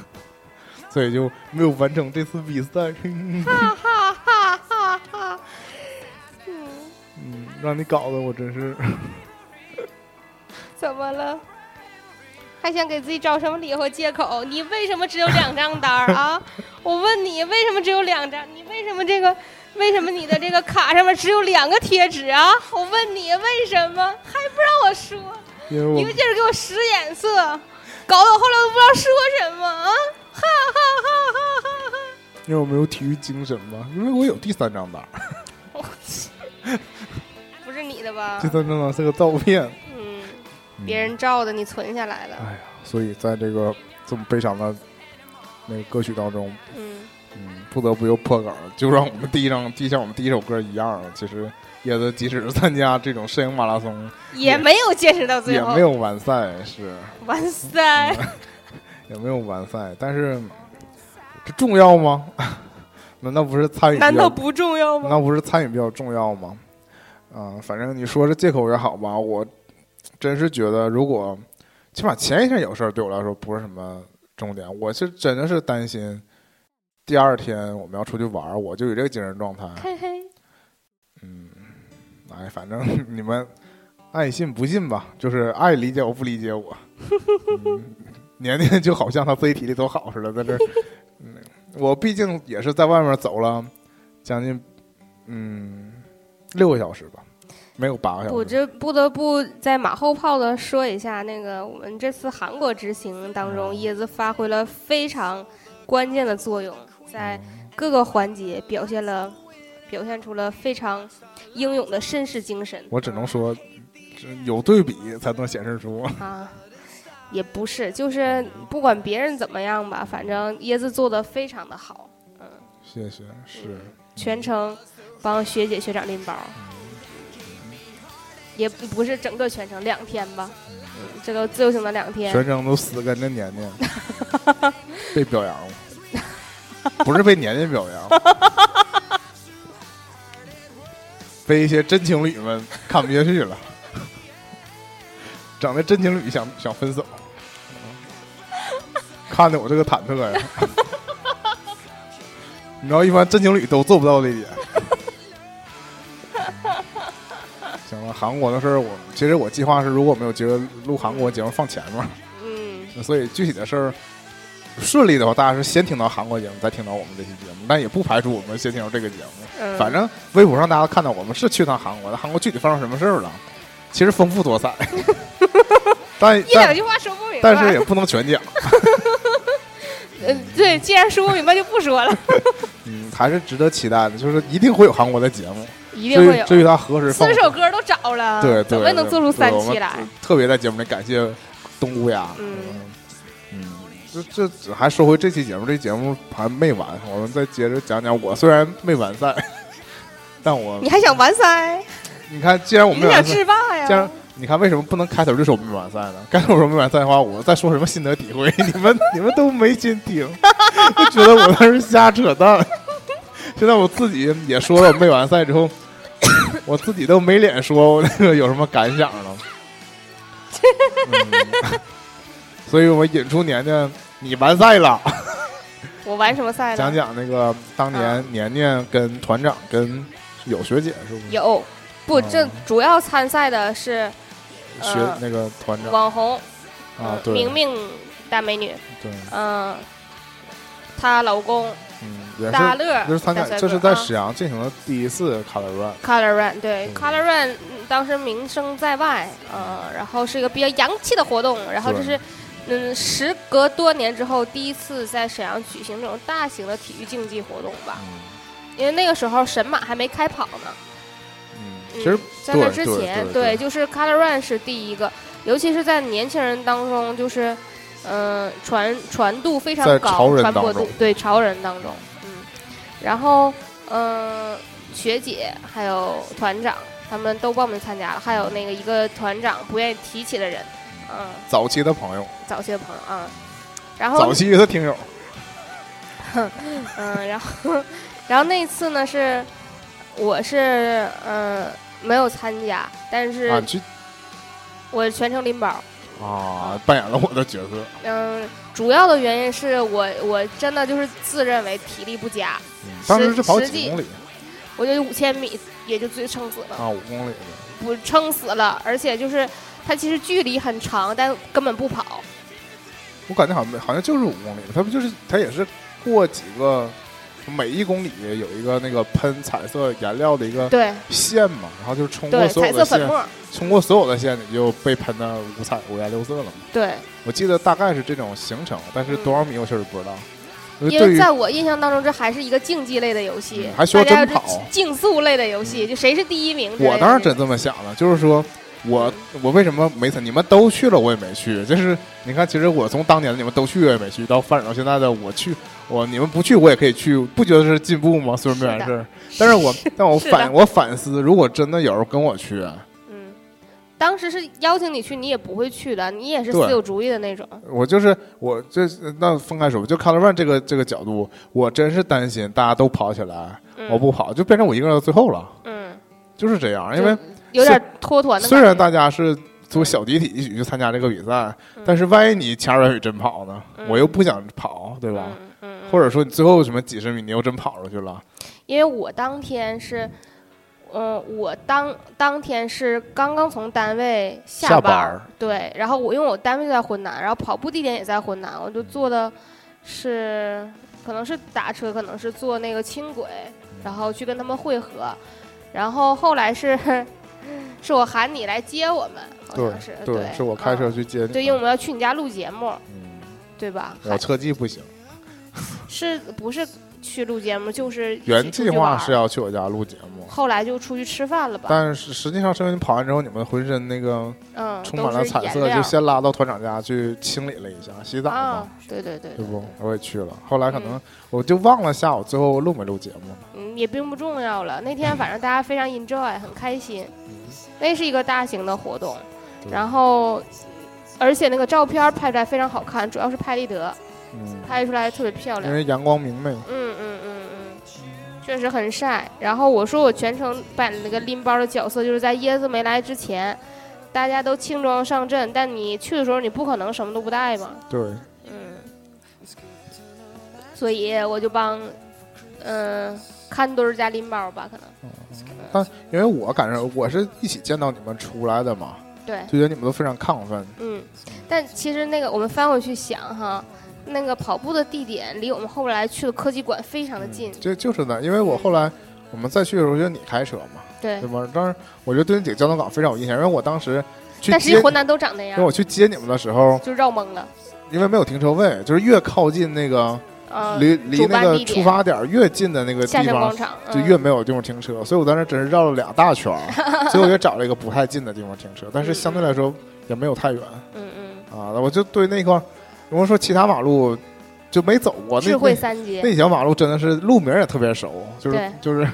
所以就没有完成这次比赛。哈哈哈哈哈。嗯，嗯，让你搞得我真是，怎么了？还想给自己找什么理由和借口？你为什么只有两张单儿啊？我问你，为什么只有两张？你为什么这个？为什么你的这个卡上面只有两个贴纸啊？我问你为什么？还不让我说？一个劲儿给我使眼色，搞得我后来都不知道说什么啊！哈哈哈哈哈哈！因为我没有体育精神嘛，因为我有第三张单儿，不是你的吧第？三张单是个照片。别人照的，你存下来了。哎呀，所以在这个这么悲伤的那个歌曲当中，嗯，嗯，不得不又破梗了，就让我们第一张，就像我们第一首歌一样了。其实椰子即使是参加这种摄影马拉松，也没有坚持到最后。也没有完赛，是 完赛。也没有完赛，但是这重要吗？难道不是参与？难道不重要吗？那不是参与比较重要吗？啊、反正你说是借口也好吧，我真是觉得，如果起码前一天有事儿，对我来说不是什么重点。我是真的是担心第二天我们要出去玩儿，我就有这个精神状态。嘿嘿，嗯，哎，反正你们爱信不信吧，就是爱理解我不理解我。嗯、年年就好像他自己体力多好似的，在这儿。嗯，我毕竟也是在外面走了将近嗯六个小时吧，没有八个小我。这不得不在马后炮的说一下，那个我们这次韩国之行当中，椰子发挥了非常关键的作用，在各个环节表现了，表现出了非常英勇的绅士精神。我只能说，这有对比才能显示出。啊。也不是，就是不管别人怎么样吧，反正椰子做的非常的好，嗯，谢谢，是。全程帮学姐学长拎包，也不是整个全程两天吧，这个自由行的两天，全程都死跟着年年，被表扬了，不是被年年表扬，被一些真情侣们看不下去了，整的真情侣想想分手，看的我这个忐忑呀。你知道，一般真情侣都做不到这一点。行了，韩国的事儿，我其实我计划是，如果没有机会录韩国节目放前面，嗯，所以具体的事儿顺利的话，大家是先听到韩国节目，再听到我们这期节目，但也不排除我们先听到这个节目。嗯反正微博上大家看到我们是去趟韩国的，韩国具体发生什么事儿了，其实丰富多彩，但一两句话说不明白。但是也不能全讲，呃，对，既然说不明白就不说了，嗯，还是值得期待的，就是一定会有韩国的节目。一定会有。至于他何时放四，首歌都找了，对对，怎么能做出三期来？特别在节目里感谢东乌鸦，嗯嗯，这这这还说回这期节目，这节目还没完，我们再接着讲讲。我虽然没完赛，但我你还想完赛？你看，既然我你想制霸既然呀？你看为什么不能开头就说我没完赛呢？开头说没完赛的话，我再说什么心得体会，你们你们都没心听，就觉得我那是瞎扯淡。现在我自己也说了我没完赛之后，我自己都没脸说我那个有什么感想了。嗯、所以我引出年年，你完赛了，我玩什么赛讲了？讲讲那个当年年年跟团长跟有学姐是不是？有，不，这嗯主要参赛的是学呃那个团长网红，啊嗯，对明明大美女，对，嗯，她老公嗯，也是大乐，这是参加，这是在沈阳进行的第一次 Color Run，Color Run，对嗯。Color Run 嗯当时名声在外，呃，然后是一个比较洋气的活动，然后这是嗯，时隔多年之后第一次在沈阳举行这种大型的体育竞技活动吧，嗯。因为那个时候神马还没开跑呢，嗯，嗯其实在那之前，对对。就是 Color Run 是第一个，尤其是在年轻人当中，就是嗯、传传度非常高，传播度对潮人当中，嗯，然后嗯、学姐还有团长他们都报名参加了，还有那个一个团长不愿意提起的人，嗯，早期的朋友，早期的朋友啊，然后早期的听友，嗯，然后然后那一次呢是，我是呃没有参加，但是啊，我全程拎包。啊，扮演了我的角色。嗯，主要的原因是我我真的就是自认为体力不佳，嗯当时是跑几公里我就五千米也就最撑死了，啊？五公里。不撑死了，而且就是它其实距离很长，但根本不跑。我感觉好像没好像就是五公里，它不就是它也是过几个，每一公里有一个那个喷彩色颜料的一个线嘛，然后就冲过，所有的粉末，冲过所有的线，你就被喷的五彩五颜六色了嘛。对，我记得大概是这种行程，但是多少米我确实不知道。因为在我印象当中，这还是一个竞技类的游戏嗯，还需要大家真跑竞速类的游戏，就谁是第一名。我当时真这么想的，就是说我我为什么没参？你们都去了，我也没去。就是你看，其实我从当年的你们都去我也没去，到发展到现在的我去，我你们不去我也可以去，不觉得是进步吗？虽然没完事儿，但是我 但我反我反思，如果真的有人跟我去，嗯，当时是邀请你去，你也不会去的，你也是自有主意的那种。我就是我这那分开说，就 Color Run 这个这个角度，我真是担心大家都跑起来，嗯、我不跑，就变成我一个人到最后了，嗯，就是这样。因为有点脱团的。虽然大家是做小集体一起去参加这个比赛，嗯但是万一你前二百米真跑呢？嗯我又不想跑，对吧？嗯或者说你最后什么几十米你又真跑出去了，因为我当天是，嗯、我当当天是刚刚从单位下班。儿。对，然后我因为我单位就在浑南，然后跑步地点也在浑南，我就坐的是可能是打车，可能是坐那个轻轨，然后去跟他们会合，然后后来是 是我喊你来接我们，好对像是对，是我开车嗯去接你。对，因为我们要去你家录节目，嗯，对吧？我车技不行，是不是去录节目？就是原计划是要去我家录节目，后来就出去吃饭了吧？但是实际上是因为你跑完之后，你们浑身那个嗯，充满了彩色，就先拉到团长家去清理了一下，洗澡啊嘛，，对对对对不对？我也去了，后来可能我就忘了下午最后录没录节目。嗯，也并不重要了。那天反正大家非常 enjoy，很开心。那是一个大型的活动，然后而且那个照片拍出来非常好看，主要是拍立得，嗯，拍出来特别漂亮。因为阳光明媚，嗯嗯嗯嗯，确实很晒。然后我说我全程扮那个拎包的角色，就是在椰子没来之前，大家都轻装上阵，但你去的时候你不可能什么都不带嘛。对，嗯，所以我就帮，嗯、看墩儿加拎包吧，可能但因为我赶上我是一起见到你们出来的嘛，对，就觉得你们都非常亢奋。嗯。但其实那个我们翻回去想哈，那个跑步的地点离我们后来去的科技馆非常的近，这就是的，因为我后来我们再去的时候，就是你开车嘛，对对。吧？当时我觉得对那几个交通岗非常有印象，因为我当时去但接，是浑南都长那样因为，我去接你们的时候，就绕懵了。因为没有停车位，就是越靠近那个嗯，离离那个出发点越近的那个下地方，就越没有地方停车，所以我当时真是绕了俩大圈儿，所以我就找了一个不太近的地方停车，但是相对来说也没有太远嗯嗯，啊。我就对那块儿，如果说其他马路就没走过，那智慧那三街，那几条马路真的是路名也特别熟，就是就是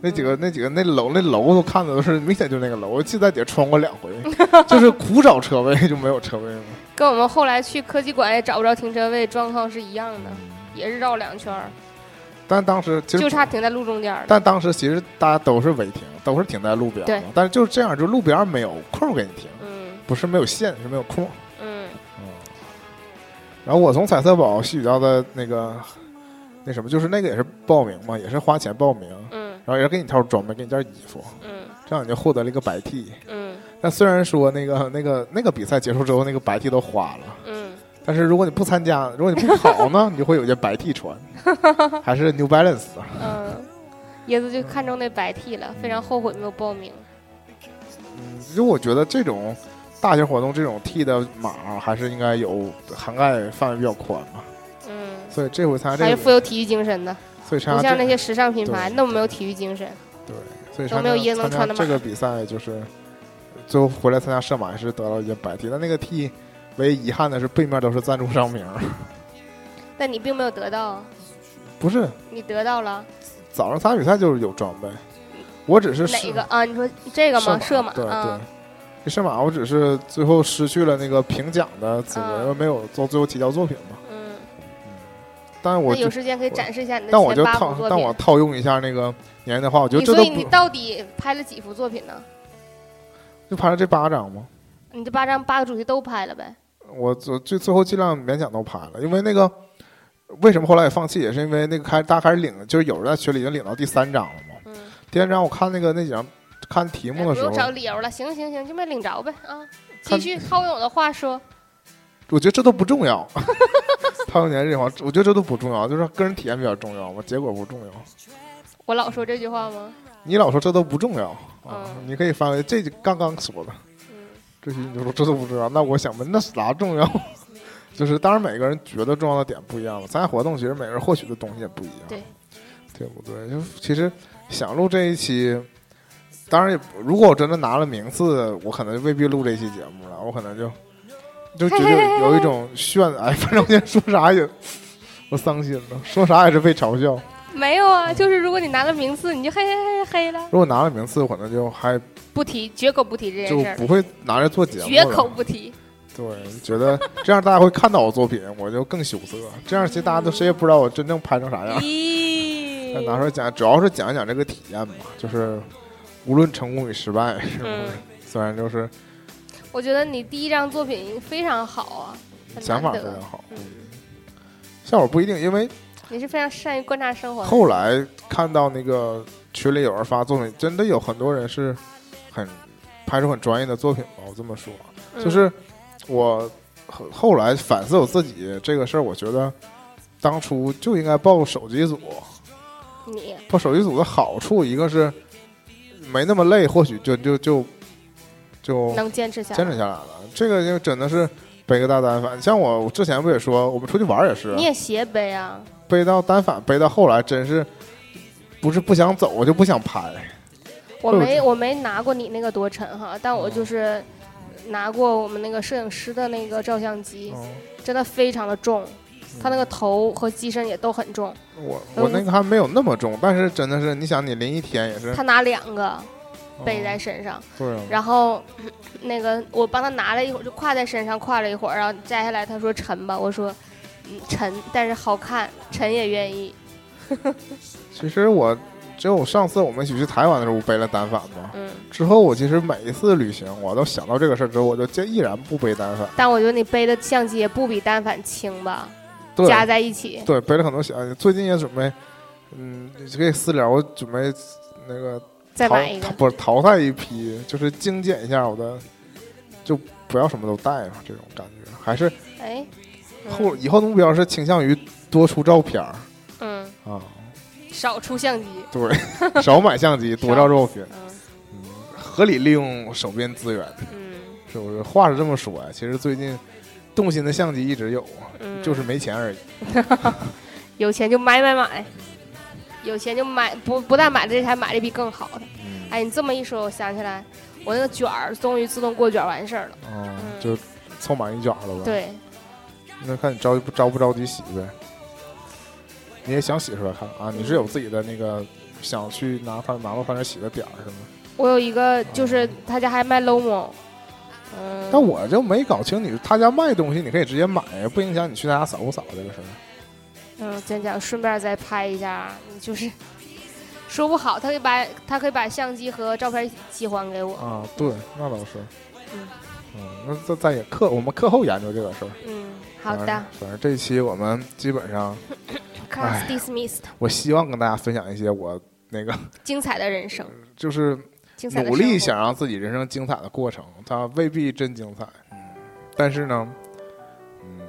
那几个那几个那楼那楼都看的都是明显就那个楼，我记得在底下穿过两回，就是苦找车位就没有车位嘛。跟我们后来去科技馆也找不着停车位状况是一样的，也是绕两圈儿，但当时其实就差停在路中间了。但当时其实大家都是违停，都是停在路边对，但是就是这样，就路边没有空给你停，嗯。不是没有线，是没有空。然后我从彩色宝吸取到的那个那什么，就是那个也是报名嘛，也是花钱报名，嗯然后也是给你套装备，给你件衣服，嗯这样你就获得了一个白 T。嗯但虽然说那个那个那个比赛结束之后，那个白 T 都花了，嗯，但是如果你不参加，如果你不跑呢，你就会有件白 T 穿，还是 New Balance 的。嗯，椰子就看中那白 T 了，非常后悔没有报名。嗯，就我觉得这种大型活动，这种 T 的码还是应该有涵盖范围比较宽嘛。嗯，所以这回参加这还是，富有体育精神的，所以参不像那些时尚品牌那么没有体育精神。对，所以都没有椰子能穿的码这个比赛就是最后回来参加射马也是得到一件白 T，但那个 T 唯一遗憾的是背面都是赞助商名，但你并没有得到，不是你得到了早上参加比赛就是有装备，我只是哪个啊？你说这个吗？射马对对啊，。这圣马我只是最后失去了那个评奖的资格，嗯因为没有做最后提交作品嘛。嗯，但我有时间可以展示一下你的但我就套但我。套用一下那个年的话，我觉得所以你到底拍了几幅作品呢？就拍了这八张吗？你这八张八个主题都拍了呗？我最最最后尽量勉强都拍了，因为那个为什么后来也放弃，也是因为那个开大家开始领，就是有人在群里已经领到第三张了嘛。嗯，第三张我看那个那几张看题目的时候哎不用，找理由了，行行行，就没领着呗啊！继续涛勇的话说，我觉得这都不重要。涛勇年这句话，我觉得这都不重要，就是个人体验比较重要嘛，结果不重要。我老说这句话吗？你老说这都不重要啊，嗯你可以翻回这刚刚说的。嗯，这些你就说这都不重要，那我想问，那啥重要？就是当然每个人觉得重要的点不一样了，参加活动其实每个人获取的东西也不一样，对，对不对？就其实想录这一期，当然如果我真的拿了名次，我可能未必录这期节目了，我可能就就觉得有一种炫，哎，反正我现在说啥也我伤心了，说啥也是被嘲笑。没有啊，就是如果你拿了名次，你就嘿嘿嘿嘿了，如果拿了名次，我可能就还不提，绝口不提这就件事儿，不会拿着做节目绝口不提。对，觉得这样大家会看到我作品，我就更羞涩。这样其实大家都谁也不知道我真正拍成啥样。咦那拿出来讲，主要是讲一讲这个体验吧，就是无论成功与失败，是不是？嗯虽然就是我觉得你第一张作品非常好啊，想法非常好，嗯，效果不一定，因为你是非常善于观察生活的。后来看到那个群里有人发作品，真的有很多人是很拍出很专业的作品吧。我这么说，嗯就是我后后来反思我自己这个事儿，我觉得当初就应该报手机组。你报手机组的好处，一个是没那么累，或许就就就就能坚持下来，坚持下来了。这个就真的是背个大单反，像我之前不也说，我们出去玩也是你也斜背啊？背到单反，背到后来真是不是不想走，我就不想拍。我没我没拿过你那个多沉哈，但哦我就是拿过我们那个摄影师的那个照相机，嗯，真的非常的重，它那个头和机身也都很重。我我那个还没有那么重，但是真的是，你想你淋一天也是他拿两个背在哦身上，对啊，然后 那个我帮他拿了一会儿，就挎在身上挎了一会儿，然后摘下来，他说沉吧，我说嗯沉，但是好看，沉也愿意。其实我只有上次我们一起去台湾的时候，我背了单反嘛。嗯，之后我其实每一次旅行，我都想到这个事儿之后，我就坚毅然不背单反。但我觉得你背的相机也不比单反轻吧，对，加在一起。对，背了很多小，最近也准备，嗯，可以私聊，我准备那个淘再买一个。淘，不是淘汰一批，就是精简一下我的，就不要什么都带嘛，这种感觉。还是哎，后以后的目标是倾向于多出照片儿嗯，啊，少出相机，对，少买相机，多照照片，嗯嗯，合理利用手边资源，嗯。是不是？话是这么说呀，其实最近动心的相机一直有，嗯，就是没钱而已。有钱就买买买，有钱就买，不不但买了这台，买了一批更好的。嗯，哎，你这么一说，我想起来，我那个卷儿终于自动过卷完事儿了。哦，嗯就凑满一卷了吧？，对，那看你着不着不着急洗呗。你也想洗出来看啊？你是有自己的那个想去拿它拿到它那洗的点儿是吗？我有一个，就是他家还卖 Lomo，嗯，但我就没搞清你他家卖东西，你可以直接买，不影响你去他家扫不扫这个事儿。嗯，讲讲，顺便再拍一下，就是说不好，他可以把他可以把相机和照片一起还给我。啊，对，那倒是。嗯嗯，那再再也课我们课后研究这个事儿。嗯，好的反正这一期我们基本上，，class 哎 dismissed，我希望跟大家分享一些我那个精彩的人生，就是精彩的努力想让自己人生精彩的过程，它未必真精彩。嗯，但是呢，嗯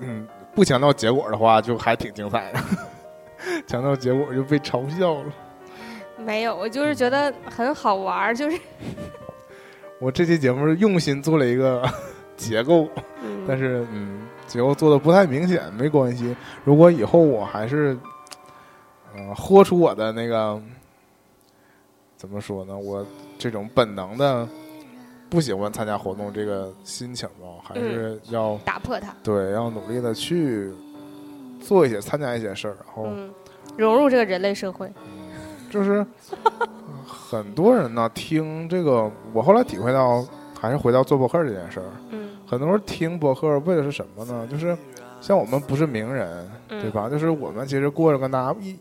嗯，不强调结果的话，就还挺精彩的。强调结果就被嘲笑了。没有，我就是觉得很好玩儿，就是，我这期节目是用心做了一个 结构，嗯，但是嗯，结构做的不太明显，没关系。如果以后我还是，呃，豁出我的那个，怎么说呢？我这种本能的不喜欢参加活动这个心情吧，还是要、打破它，对要努力的去做一些参加一些事儿，然后、嗯，融入这个人类社会，就是很多人呢听这个，我后来体会到，还是回到做博客这件事儿。嗯很多人听博客为的是什么呢？就是像我们不是名人，嗯对吧？就是我们其实过着跟大家一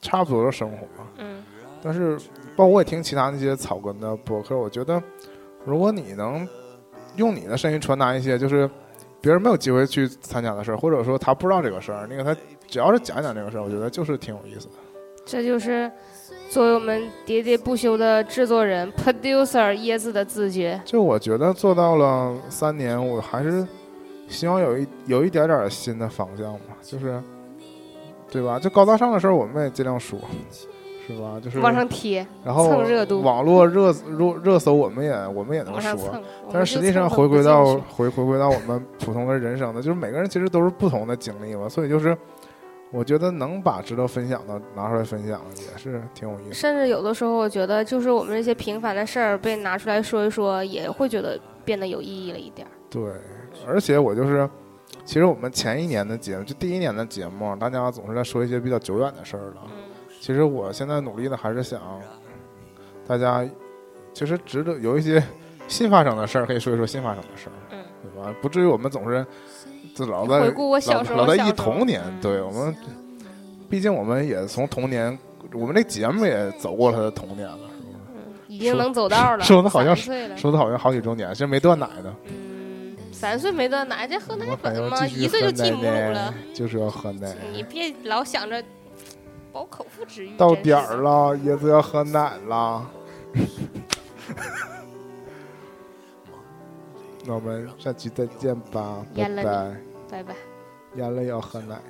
差不多的生活，嗯但是包括我也听其他那些草根的博客，我觉得如果你能用你的声音传达一些就是别人没有机会去参加的事儿，或者说他不知道这个事儿，你给他只要是讲一讲这个事儿，我觉得就是挺有意思的。这就是作为我们喋喋不休的制作人 producer 椰子的自觉。就我觉得做到了三年，我还是希望有一有一点点新的方向吧，就是对吧？就高大上的事儿我们也尽量说，是吧？就是往上贴，然后蹭热度网络热热热搜我们也我们也能说。但是实际上回归到回回归到我们普通的人生的，就是每个人其实都是不同的经历嘛，所以就是我觉得能把值得分享的拿出来分享也是挺有意思。甚至有的时候，我觉得就是我们这些平凡的事儿被拿出来说一说，也会觉得变得有意义了一点。对，而且我就是，其实我们前一年的节目，就第一年的节目，大家总是在说一些比较久远的事儿了。嗯其实我现在努力的还是想，大家其实值得有一些新发生的事儿，可以说一说新发生的事儿，嗯，对吧？不至于我们总是就老在回顾我小时候老老在忆小时候童年。嗯对我们，毕竟我们也从童年，我们这节目也走过他的童年了，嗯，已经能走道了。说的好像。说的好像好几周年，其实没断奶的。嗯，三岁没断奶，这喝奶粉吗？一岁就进母乳了。，就是要喝奶。你别老想着饱口腹之欲。到点儿。了，椰子要喝奶了。那我们下期再见吧，拜拜。拜拜。眼泪要喝奶。